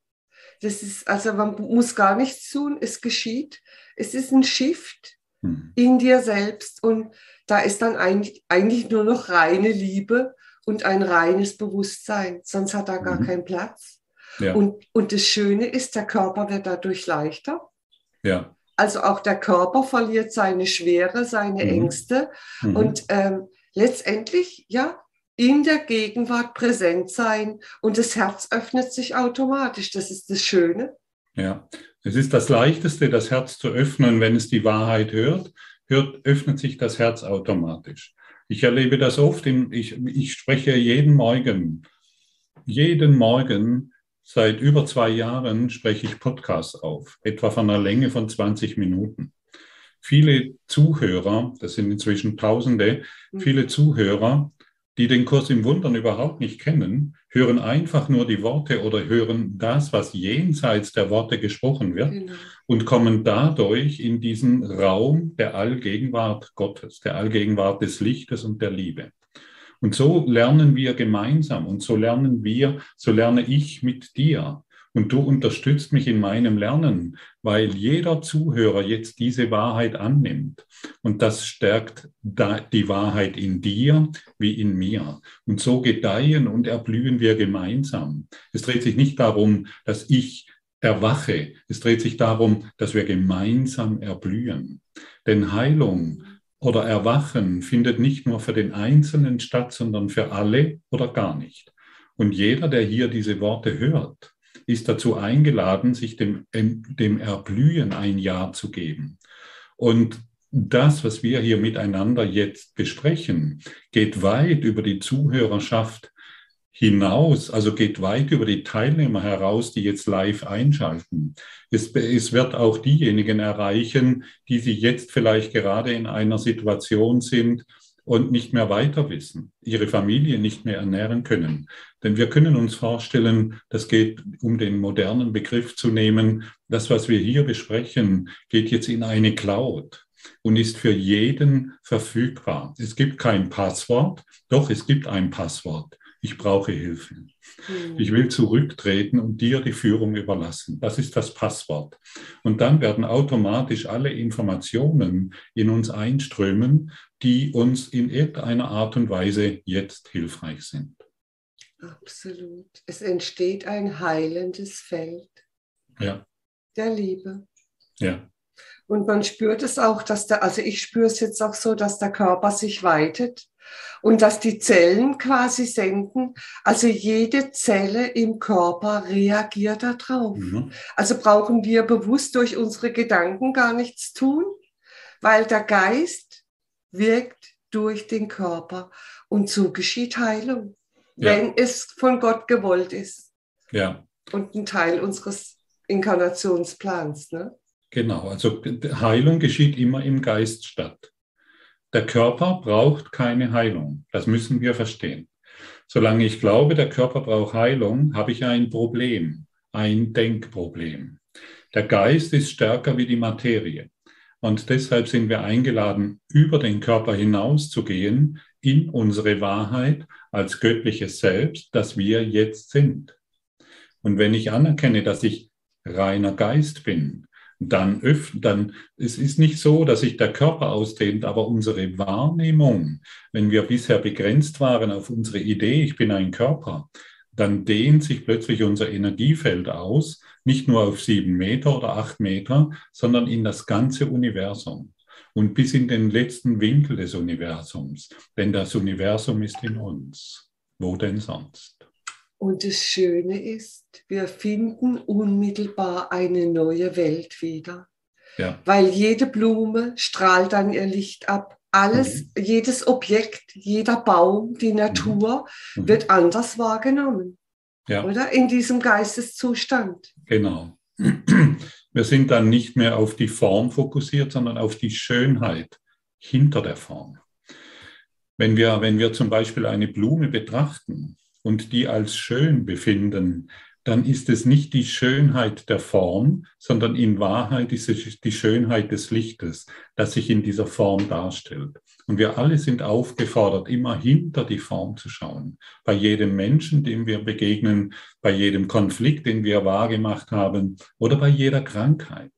Das ist, also man muss gar nichts tun, es geschieht. Es ist ein Shift hm. in dir selbst und da ist dann eigentlich, eigentlich nur noch reine Liebe und ein reines Bewusstsein, sonst hat er gar mhm. keinen Platz. Ja. Und, und das Schöne ist, der Körper wird dadurch leichter. Ja. Also auch der Körper verliert seine Schwere, seine mhm. Ängste. Mhm. Und ähm, letztendlich, ja, in der Gegenwart präsent sein und das Herz öffnet sich automatisch. Das ist das Schöne. Ja, es ist das Leichteste, das Herz zu öffnen, wenn es die Wahrheit hört, hört öffnet sich das Herz automatisch. Ich erlebe das oft, in, ich, ich spreche jeden Morgen, jeden Morgen seit über zwei Jahren spreche ich Podcasts auf, etwa von einer Länge von 20 Minuten. Viele Zuhörer, das sind inzwischen Tausende, mhm. viele Zuhörer die den Kurs im Wundern überhaupt nicht kennen, hören einfach nur die Worte oder hören das, was jenseits der Worte gesprochen wird genau. und kommen dadurch in diesen Raum der Allgegenwart Gottes, der Allgegenwart des Lichtes und der Liebe. Und so lernen wir gemeinsam und so lernen wir, so lerne ich mit dir. Und du unterstützt mich in meinem Lernen, weil jeder Zuhörer jetzt diese Wahrheit annimmt. Und das stärkt die Wahrheit in dir wie in mir. Und so gedeihen und erblühen wir gemeinsam. Es dreht sich nicht darum, dass ich erwache. Es dreht sich darum, dass wir gemeinsam erblühen. Denn Heilung oder Erwachen findet nicht nur für den Einzelnen statt, sondern für alle oder gar nicht. Und jeder, der hier diese Worte hört, ist dazu eingeladen, sich dem, dem Erblühen ein Ja zu geben. Und das, was wir hier miteinander jetzt besprechen, geht weit über die Zuhörerschaft hinaus, also geht weit über die Teilnehmer heraus, die jetzt live einschalten. Es, es wird auch diejenigen erreichen, die sich jetzt vielleicht gerade in einer Situation sind, und nicht mehr weiter wissen, ihre Familie nicht mehr ernähren können. Denn wir können uns vorstellen, das geht, um den modernen Begriff zu nehmen, das, was wir hier besprechen, geht jetzt in eine Cloud. und ist für jeden verfügbar. Es gibt kein Passwort, doch es gibt ein Passwort. Ich brauche Hilfe. Mhm. Ich will zurücktreten und dir die Führung überlassen. Das ist das Passwort. Und dann werden automatisch alle Informationen in uns einströmen, die uns in irgendeiner Art und Weise jetzt hilfreich sind. Absolut. Es entsteht ein heilendes Feld ja. der Liebe. Ja. Und man spürt es auch, dass der, also ich spüre es jetzt auch so, dass der Körper sich weitet und dass die Zellen quasi senden. Also jede Zelle im Körper reagiert darauf. Mhm. Also brauchen wir bewusst durch unsere Gedanken gar nichts tun, weil der Geist wirkt durch den Körper und so geschieht Heilung, ja. wenn es von Gott gewollt ist. Ja. Und ein Teil unseres Inkarnationsplans. Ne? Genau, also Heilung geschieht immer im Geist statt. Der Körper braucht keine Heilung. Das müssen wir verstehen. Solange ich glaube, der Körper braucht Heilung, habe ich ein Problem, ein Denkproblem. Der Geist ist stärker wie die Materie. Und deshalb sind wir eingeladen, über den Körper hinaus zu gehen in unsere Wahrheit als göttliches Selbst, das wir jetzt sind. Und wenn ich anerkenne, dass ich reiner Geist bin, dann öffnen, dann, es ist nicht so, dass sich der Körper ausdehnt, aber unsere Wahrnehmung, wenn wir bisher begrenzt waren auf unsere Idee, ich bin ein Körper, dann dehnt sich plötzlich unser Energiefeld aus, nicht nur auf sieben Meter oder acht Meter, sondern in das ganze Universum und bis in den letzten Winkel des Universums. Denn das Universum ist in uns. Wo denn sonst? Und das Schöne ist, wir finden unmittelbar eine neue Welt wieder. Ja. Weil jede Blume strahlt dann ihr Licht ab. Alles, mhm. jedes Objekt, jeder Baum, die mhm. Natur mhm. wird anders wahrgenommen. Ja. Oder? In diesem Geisteszustand. Genau. Wir sind dann nicht mehr auf die Form fokussiert, sondern auf die Schönheit hinter der Form. Wenn wir, wenn wir zum Beispiel eine Blume betrachten, und die als schön befinden, dann ist es nicht die Schönheit der Form, sondern in Wahrheit ist es die Schönheit des Lichtes, das sich in dieser Form darstellt. Und wir alle sind aufgefordert, immer hinter die Form zu schauen. Bei jedem Menschen, dem wir begegnen, bei jedem Konflikt, den wir wahrgemacht haben oder bei jeder Krankheit.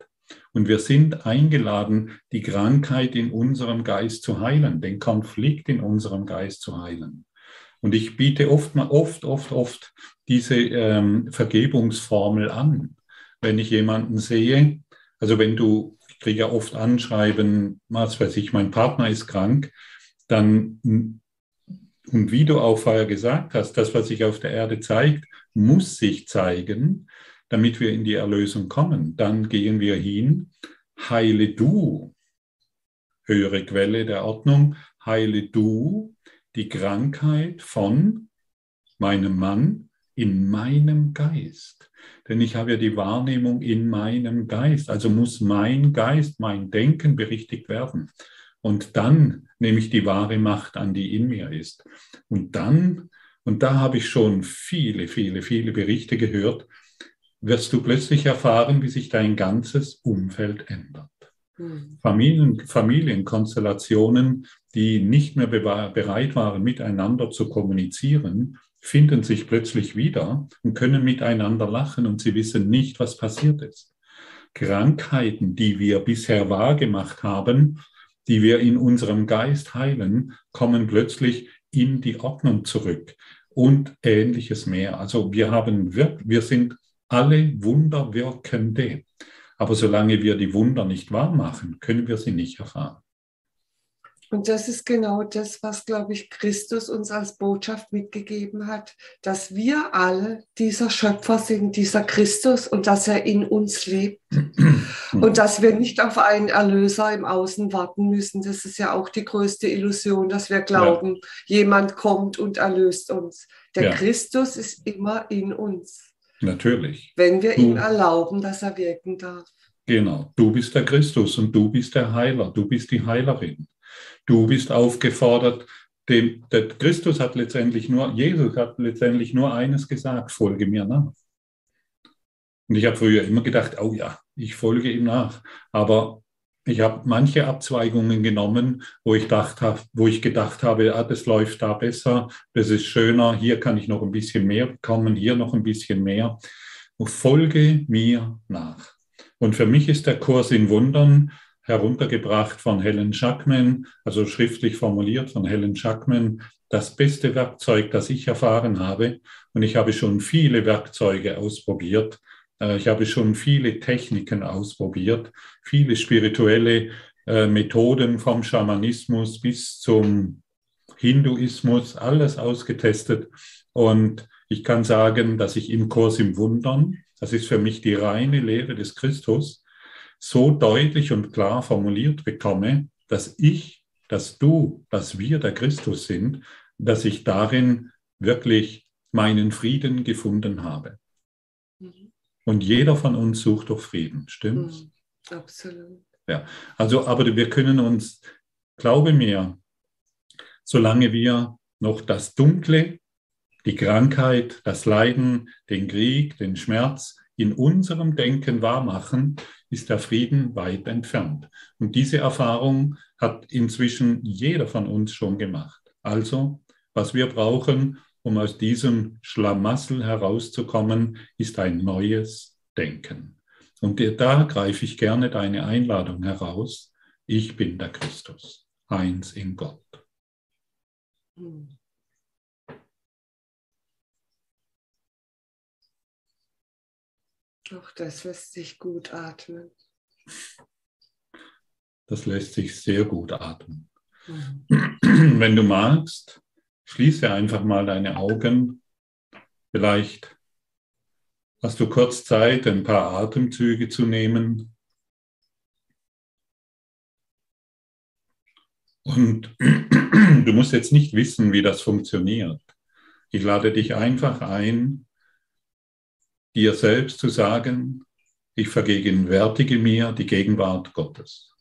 Und wir sind eingeladen, die Krankheit in unserem Geist zu heilen, den Konflikt in unserem Geist zu heilen. Und ich biete oft, oft, oft, oft diese ähm, Vergebungsformel an. Wenn ich jemanden sehe, also wenn du, ich kriege ja oft Anschreiben, was weiß ich, mein Partner ist krank, dann, und wie du auch vorher gesagt hast, das, was sich auf der Erde zeigt, muss sich zeigen, damit wir in die Erlösung kommen. Dann gehen wir hin, heile du, höhere Quelle der Ordnung, heile du die Krankheit von meinem Mann in meinem Geist. Denn ich habe ja die Wahrnehmung in meinem Geist. Also muss mein Geist, mein Denken berichtigt werden. Und dann nehme ich die wahre Macht an, die in mir ist. Und dann, und da habe ich schon viele, viele, viele Berichte gehört, wirst du plötzlich erfahren, wie sich dein ganzes Umfeld ändert. Hm. Familien, Familienkonstellationen, die nicht mehr bereit waren, miteinander zu kommunizieren, finden sich plötzlich wieder und können miteinander lachen und sie wissen nicht, was passiert ist. Krankheiten, die wir bisher wahrgemacht haben, die wir in unserem Geist heilen, kommen plötzlich in die Ordnung zurück und ähnliches mehr. Also wir haben, wir sind alle Wunderwirkende. Aber solange wir die Wunder nicht wahr machen, können wir sie nicht erfahren. Und das ist genau das, was, glaube ich, Christus uns als Botschaft mitgegeben hat, dass wir alle dieser Schöpfer sind, dieser Christus und dass er in uns lebt. und dass wir nicht auf einen Erlöser im Außen warten müssen. Das ist ja auch die größte Illusion, dass wir glauben, ja. jemand kommt und erlöst uns. Der ja. Christus ist immer in uns. Natürlich. Wenn wir du, ihm erlauben, dass er wirken darf. Genau, du bist der Christus und du bist der Heiler, du bist die Heilerin. Du bist aufgefordert, dem, der Christus hat letztendlich nur, Jesus hat letztendlich nur eines gesagt, folge mir nach. Und ich habe früher immer gedacht, oh ja, ich folge ihm nach. Aber ich habe manche Abzweigungen genommen, wo ich, dachte, wo ich gedacht habe, ah, das läuft da besser, das ist schöner, hier kann ich noch ein bisschen mehr bekommen, hier noch ein bisschen mehr. Folge mir nach. Und für mich ist der Kurs in Wundern heruntergebracht von Helen Schackman, also schriftlich formuliert von Helen Schackman, das beste Werkzeug, das ich erfahren habe. Und ich habe schon viele Werkzeuge ausprobiert, äh, ich habe schon viele Techniken ausprobiert, viele spirituelle äh, Methoden vom Schamanismus bis zum Hinduismus, alles ausgetestet. Und ich kann sagen, dass ich im Kurs im Wundern, das ist für mich die reine Lehre des Christus, so deutlich und klar formuliert bekomme, dass ich, dass du, dass wir der Christus sind, dass ich darin wirklich meinen Frieden gefunden habe. Und jeder von uns sucht doch Frieden, stimmt's? Mhm, absolut. Ja, also, aber wir können uns, glaube mir, solange wir noch das Dunkle, die Krankheit, das Leiden, den Krieg, den Schmerz in unserem Denken wahrmachen, ist der Frieden weit entfernt. Und diese Erfahrung hat inzwischen jeder von uns schon gemacht. Also, was wir brauchen, um aus diesem Schlamassel herauszukommen, ist ein neues Denken. Und da greife ich gerne deine Einladung heraus. Ich bin der Christus, eins in Gott. Auch das lässt sich gut atmen. Das lässt sich sehr gut atmen. Mhm. Wenn du magst, Schließe einfach mal deine Augen. Vielleicht hast du kurz Zeit, ein paar Atemzüge zu nehmen. Und du musst jetzt nicht wissen, wie das funktioniert. Ich lade dich einfach ein, dir selbst zu sagen, ich vergegenwärtige mir die Gegenwart Gottes.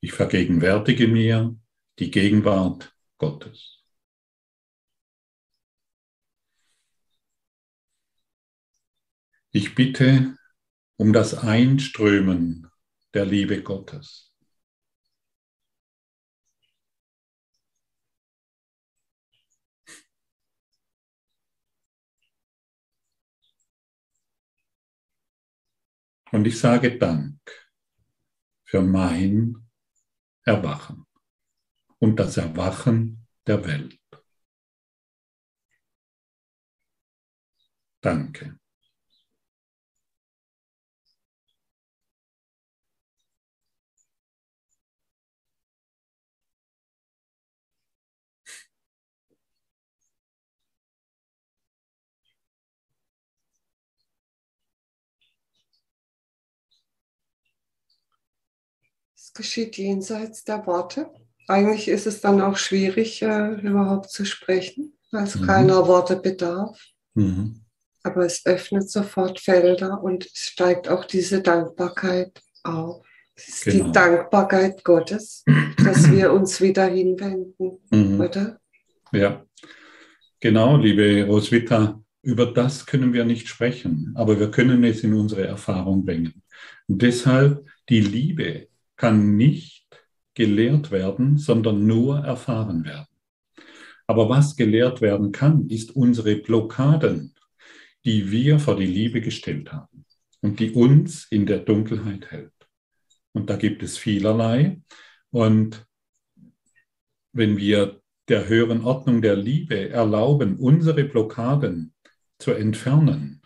Ich vergegenwärtige mir die Gegenwart Gottes. Ich bitte um das Einströmen der Liebe Gottes. Und ich sage Dank für mein Erwachen und das Erwachen der Welt. Danke. Geschieht jenseits der Worte. Eigentlich ist es dann auch schwierig, äh, überhaupt zu sprechen, weil es mhm. keiner Worte bedarf. Mhm. Aber es öffnet sofort Felder und es steigt auch diese Dankbarkeit auf. Es ist genau. die Dankbarkeit Gottes, dass wir uns wieder hinwenden, mhm. oder? Ja, genau, liebe Roswitha. Über das können wir nicht sprechen, aber wir können es in unsere Erfahrung bringen. Und deshalb die Liebe kann nicht gelehrt werden, sondern nur erfahren werden. Aber was gelehrt werden kann, ist unsere Blockaden, die wir vor die Liebe gestellt haben und die uns in der Dunkelheit hält. Und da gibt es vielerlei. Und wenn wir der höheren Ordnung der Liebe erlauben, unsere Blockaden zu entfernen,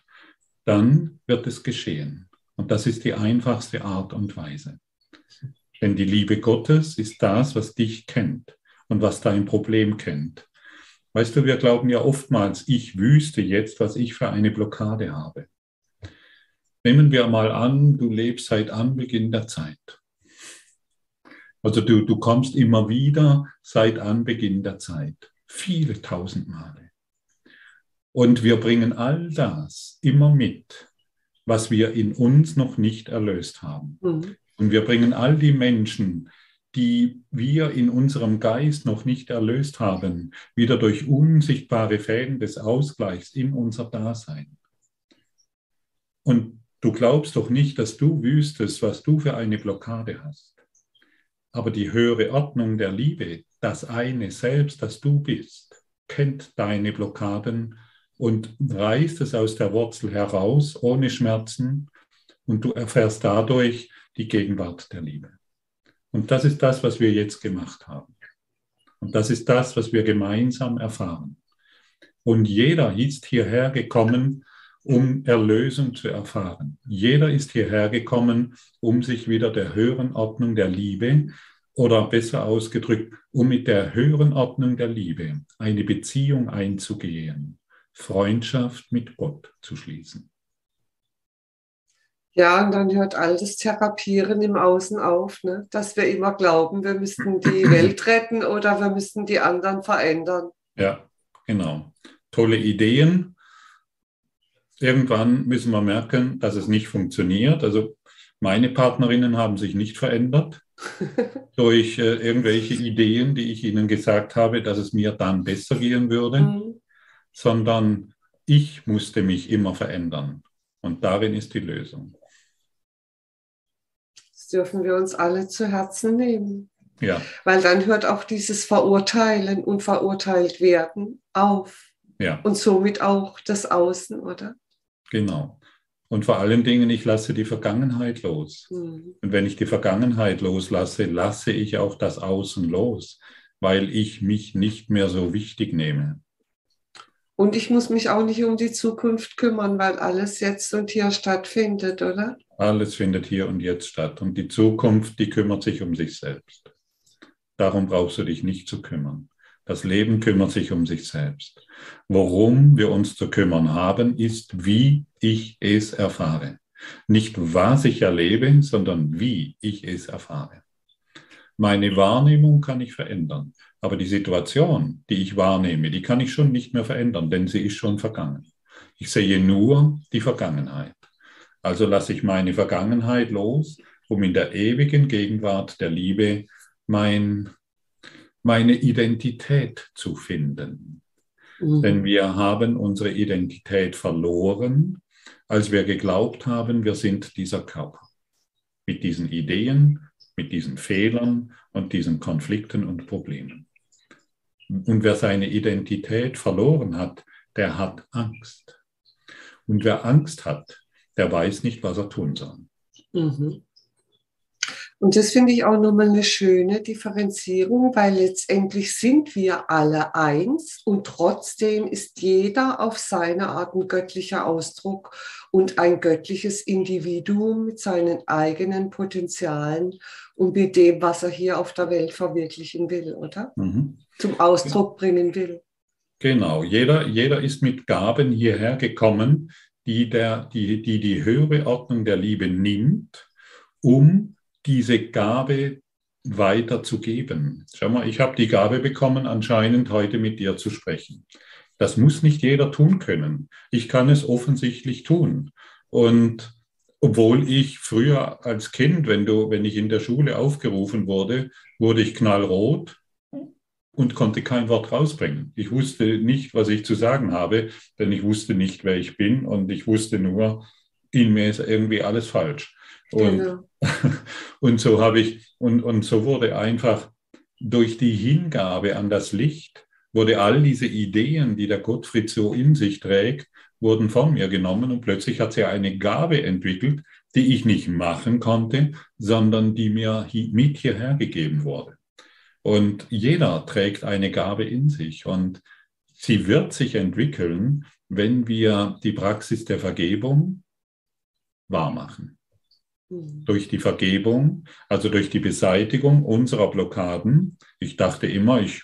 dann wird es geschehen. Und das ist die einfachste Art und Weise. Denn die Liebe Gottes ist das, was dich kennt und was dein Problem kennt. Weißt du, wir glauben ja oftmals, ich wüsste jetzt, was ich für eine Blockade habe. Nehmen wir mal an, du lebst seit Anbeginn der Zeit. Also du, du kommst immer wieder seit Anbeginn der Zeit, viele tausend Male. Und wir bringen all das immer mit, was wir in uns noch nicht erlöst haben. Mhm. Und wir bringen all die Menschen, die wir in unserem Geist noch nicht erlöst haben, wieder durch unsichtbare Fäden des Ausgleichs in unser Dasein. Und du glaubst doch nicht, dass du wüsstest, was du für eine Blockade hast. Aber die höhere Ordnung der Liebe, das eine Selbst, das du bist, kennt deine Blockaden und reißt es aus der Wurzel heraus, ohne Schmerzen, und du erfährst dadurch die Gegenwart der Liebe. Und das ist das, was wir jetzt gemacht haben. Und das ist das, was wir gemeinsam erfahren. Und jeder ist hierher gekommen, um Erlösung zu erfahren. Jeder ist hierher gekommen, um sich wieder der höheren Ordnung der Liebe oder besser ausgedrückt, um mit der höheren Ordnung der Liebe eine Beziehung einzugehen, Freundschaft mit Gott zu schließen. Ja, und dann hört all das Therapieren im Außen auf, ne? dass wir immer glauben, wir müssten die Welt retten oder wir müssten die anderen verändern. Ja, genau. Tolle Ideen. Irgendwann müssen wir merken, dass es nicht funktioniert. Also meine Partnerinnen haben sich nicht verändert durch äh, irgendwelche Ideen, die ich ihnen gesagt habe, dass es mir dann besser gehen würde, mhm. sondern ich musste mich immer verändern. Und darin ist die Lösung dürfen wir uns alle zu Herzen nehmen. Ja. Weil dann hört auch dieses Verurteilen und verurteilt werden auf. Ja. Und somit auch das Außen, oder? Genau. Und vor allen Dingen, ich lasse die Vergangenheit los. Mhm. Und wenn ich die Vergangenheit loslasse, lasse ich auch das Außen los, weil ich mich nicht mehr so wichtig nehme. Und ich muss mich auch nicht um die Zukunft kümmern, weil alles jetzt und hier stattfindet, oder? Alles findet hier und jetzt statt. Und die Zukunft, die kümmert sich um sich selbst. Darum brauchst du dich nicht zu kümmern. Das Leben kümmert sich um sich selbst. Worum wir uns zu kümmern haben, ist, wie ich es erfahre. Nicht was ich erlebe, sondern wie ich es erfahre. Meine Wahrnehmung kann ich verändern. Aber die Situation, die ich wahrnehme, die kann ich schon nicht mehr verändern, denn sie ist schon vergangen. Ich sehe nur die Vergangenheit. Also lasse ich meine Vergangenheit los, um in der ewigen Gegenwart der Liebe mein, meine Identität zu finden. Mhm. Denn wir haben unsere Identität verloren, als wir geglaubt haben, wir sind dieser Körper. Mit diesen Ideen, mit diesen Fehlern und diesen Konflikten und Problemen. Und wer seine Identität verloren hat, der hat Angst. Und wer Angst hat, der weiß nicht, was er tun soll. Mhm. Und das finde ich auch nochmal eine schöne Differenzierung, weil letztendlich sind wir alle eins und trotzdem ist jeder auf seine Art ein göttlicher Ausdruck und ein göttliches Individuum mit seinen eigenen Potenzialen und mit dem, was er hier auf der Welt verwirklichen will, oder? Mhm. Zum Ausdruck bringen will. Genau, jeder, jeder ist mit Gaben hierher gekommen, die, der, die, die die höhere Ordnung der Liebe nimmt, um diese Gabe weiterzugeben. Schau mal, ich habe die Gabe bekommen, anscheinend heute mit dir zu sprechen. Das muss nicht jeder tun können. Ich kann es offensichtlich tun. Und obwohl ich früher als Kind, wenn, du, wenn ich in der Schule aufgerufen wurde, wurde ich knallrot und konnte kein Wort rausbringen. Ich wusste nicht, was ich zu sagen habe, denn ich wusste nicht, wer ich bin und ich wusste nur, in mir ist irgendwie alles falsch. Und, genau. und so habe ich, und, und so wurde einfach durch die Hingabe an das Licht, wurde all diese Ideen, die der Gottfried so in sich trägt, wurden von mir genommen und plötzlich hat sie eine Gabe entwickelt, die ich nicht machen konnte, sondern die mir mit hierher gegeben wurde. Und jeder trägt eine Gabe in sich und sie wird sich entwickeln, wenn wir die Praxis der Vergebung wahrmachen. Mhm. Durch die Vergebung, also durch die Beseitigung unserer Blockaden. Ich dachte immer, ich,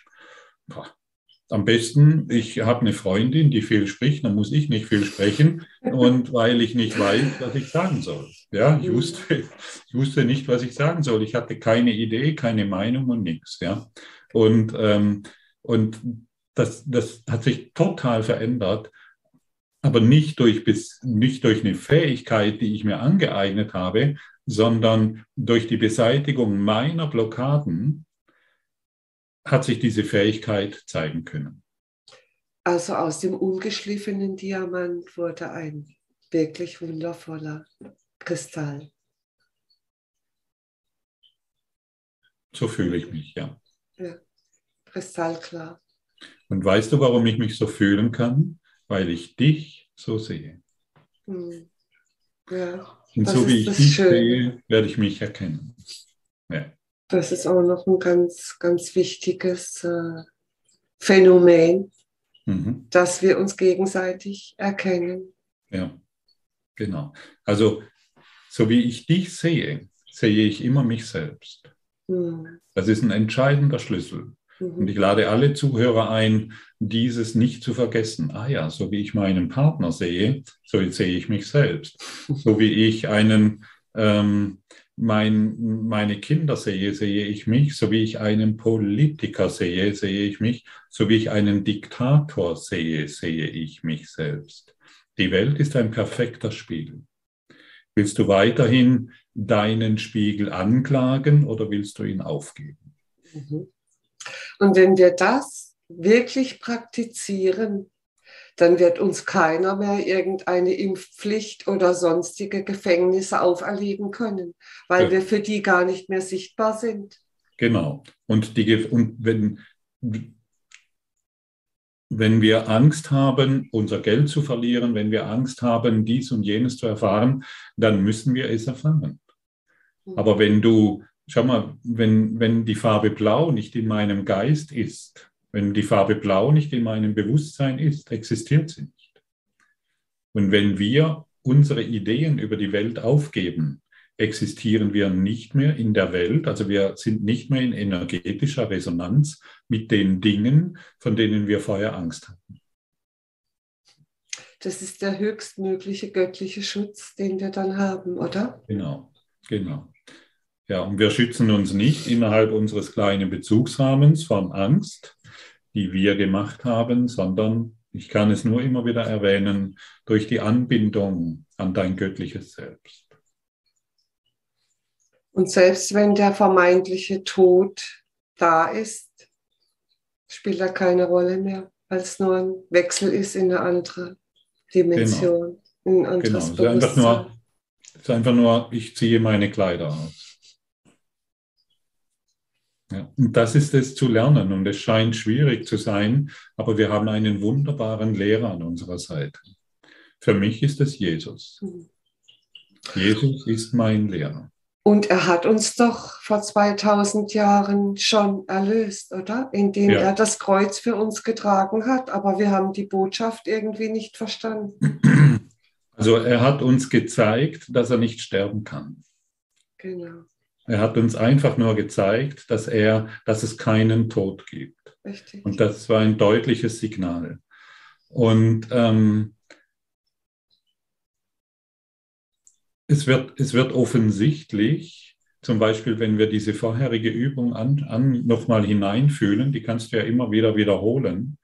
am besten, ich habe eine Freundin, die viel spricht, dann muss ich nicht viel sprechen. Und weil ich nicht weiß, was ich sagen soll. Ja, ich wusste, ich wusste nicht, was ich sagen soll. Ich hatte keine Idee, keine Meinung und nichts. Ja, und, ähm, und das, das hat sich total verändert, aber nicht durch, nicht durch eine Fähigkeit, die ich mir angeeignet habe, sondern durch die Beseitigung meiner Blockaden hat sich diese Fähigkeit zeigen können. Also aus dem ungeschliffenen Diamant wurde ein wirklich wundervoller Kristall. So fühle ich mich, ja. Ja, kristallklar. Und weißt du, warum ich mich so fühlen kann? Weil ich dich so sehe. Hm. Ja, Und so wie ich dich Schöne. sehe, werde ich mich erkennen. Ja. Das ist auch noch ein ganz, ganz wichtiges äh, Phänomen, mhm. dass wir uns gegenseitig erkennen. Ja, genau. Also, so wie ich dich sehe, sehe ich immer mich selbst. Mhm. Das ist ein entscheidender Schlüssel. Mhm. Und ich lade alle Zuhörer ein, dieses nicht zu vergessen. Ah ja, so wie ich meinen Partner sehe, so sehe ich mich selbst. So wie ich einen, ähm, mein, meine Kinder sehe, sehe ich mich. So wie ich einen Politiker sehe, sehe ich mich. So wie ich einen Diktator sehe, sehe ich mich selbst. Die Welt ist ein perfekter Spiegel. Willst du weiterhin deinen Spiegel anklagen oder willst du ihn aufgeben? Mhm. Und wenn wir das wirklich praktizieren, dann wird uns keiner mehr irgendeine Impfpflicht oder sonstige Gefängnisse auferlegen können, weil ja. wir für die gar nicht mehr sichtbar sind. Genau. Und, die, und wenn, wenn wir Angst haben, unser Geld zu verlieren, wenn wir Angst haben, dies und jenes zu erfahren, dann müssen wir es erfahren. Mhm. Aber wenn du, schau mal, wenn, wenn die Farbe Blau nicht in meinem Geist ist, wenn die Farbe Blau nicht in meinem Bewusstsein ist, existiert sie nicht. Und wenn wir unsere Ideen über die Welt aufgeben, existieren wir nicht mehr in der Welt, also wir sind nicht mehr in energetischer Resonanz mit den Dingen, von denen wir vorher Angst hatten. Das ist der höchstmögliche göttliche Schutz, den wir dann haben, oder? Genau, genau. Ja, und wir schützen uns nicht innerhalb unseres kleinen Bezugsrahmens von Angst, die wir gemacht haben, sondern ich kann es nur immer wieder erwähnen, durch die Anbindung an dein göttliches Selbst. Und selbst wenn der vermeintliche Tod da ist, spielt er keine Rolle mehr, weil es nur ein Wechsel ist in eine andere Dimension. Genau, in ein genau. Es, ist einfach nur, es ist einfach nur, ich ziehe meine Kleider aus. Ja, und das ist es zu lernen und es scheint schwierig zu sein, aber wir haben einen wunderbaren Lehrer an unserer Seite. Für mich ist es Jesus. Mhm. Jesus ist mein Lehrer. Und er hat uns doch vor 2000 Jahren schon erlöst, oder? Indem ja. er das Kreuz für uns getragen hat. Aber wir haben die Botschaft irgendwie nicht verstanden. Also er hat uns gezeigt, dass er nicht sterben kann. Genau. Er hat uns einfach nur gezeigt, dass er, dass es keinen Tod gibt. Richtig. Und das war ein deutliches Signal. Und ähm, es, wird, es wird offensichtlich, zum Beispiel, wenn wir diese vorherige Übung an, an nochmal hineinfühlen, die kannst du ja immer wieder wiederholen.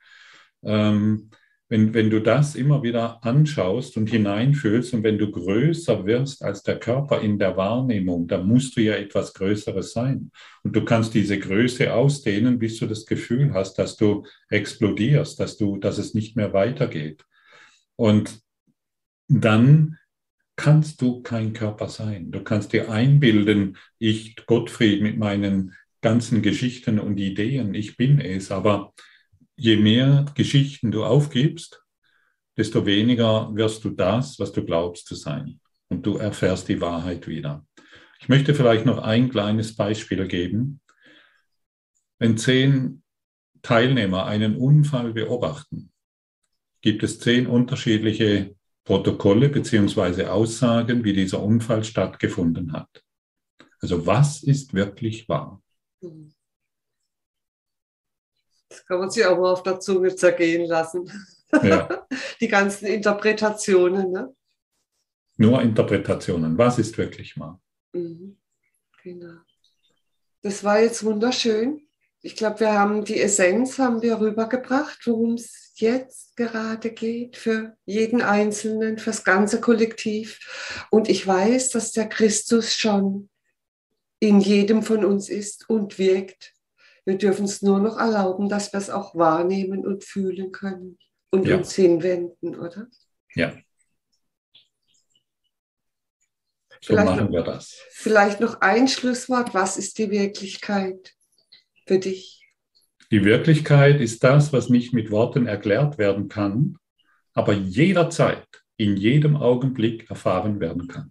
Ähm, wenn, wenn du das immer wieder anschaust und hineinfühlst und wenn du größer wirst als der Körper in der Wahrnehmung, dann musst du ja etwas Größeres sein. Und du kannst diese Größe ausdehnen, bis du das Gefühl hast, dass du explodierst, dass, du, dass es nicht mehr weitergeht. Und dann kannst du kein Körper sein. Du kannst dir einbilden, ich, Gottfried, mit meinen ganzen Geschichten und Ideen, ich bin es, aber je mehr Geschichten du aufgibst, desto weniger wirst du das, was du glaubst zu sein. Und du erfährst die Wahrheit wieder. Ich möchte vielleicht noch ein kleines Beispiel geben. Wenn zehn Teilnehmer einen Unfall beobachten, gibt es zehn unterschiedliche Protokolle bzw. Aussagen, wie dieser Unfall stattgefunden hat. Also was ist wirklich wahr? Mhm. Das kann man sich auch mal auf der Zunge zergehen lassen. Ja. Die ganzen Interpretationen. Ne? Nur Interpretationen. Was ist wirklich wahr? Mhm. Genau. Das war jetzt wunderschön. Ich glaube, wir haben die Essenz haben wir rübergebracht, worum es jetzt gerade geht, für jeden Einzelnen, fürs ganze Kollektiv. Und ich weiß, dass der Christus schon in jedem von uns ist und wirkt. Wir dürfen es nur noch erlauben, dass wir es auch wahrnehmen und fühlen können und ja. uns hinwenden, oder? Ja. So vielleicht machen wir das. Vielleicht noch ein Schlusswort. Was ist die Wirklichkeit für dich? Die Wirklichkeit ist das, was nicht mit Worten erklärt werden kann, aber jederzeit, in jedem Augenblick erfahren werden kann,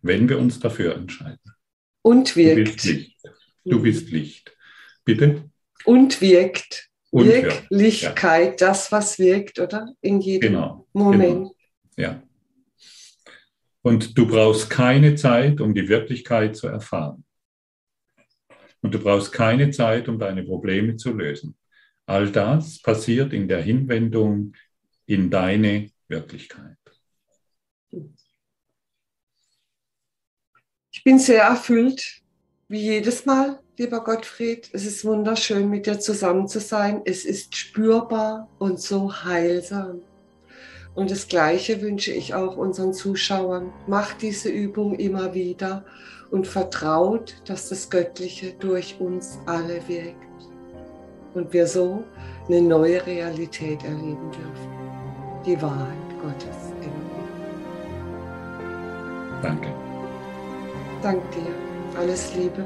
wenn wir uns dafür entscheiden. Und wirkt. Du bist Licht. Du bist Licht. Bitte? Und wirkt. Und Wirklichkeit, ja. das, was wirkt, oder? In jedem genau, Moment. Genau. Ja. Und du brauchst keine Zeit, um die Wirklichkeit zu erfahren. Und du brauchst keine Zeit, um deine Probleme zu lösen. All das passiert in der Hinwendung in deine Wirklichkeit. Ich bin sehr erfüllt, wie jedes Mal, lieber Gottfried. Es ist wunderschön, mit dir zusammen zu sein. Es ist spürbar und so heilsam. Und das Gleiche wünsche ich auch unseren Zuschauern. Macht diese Übung immer wieder und vertraut, dass das Göttliche durch uns alle wirkt. Und wir so eine neue Realität erleben dürfen. Die Wahrheit Gottes in uns. Danke. Dank dir. Alles Liebe.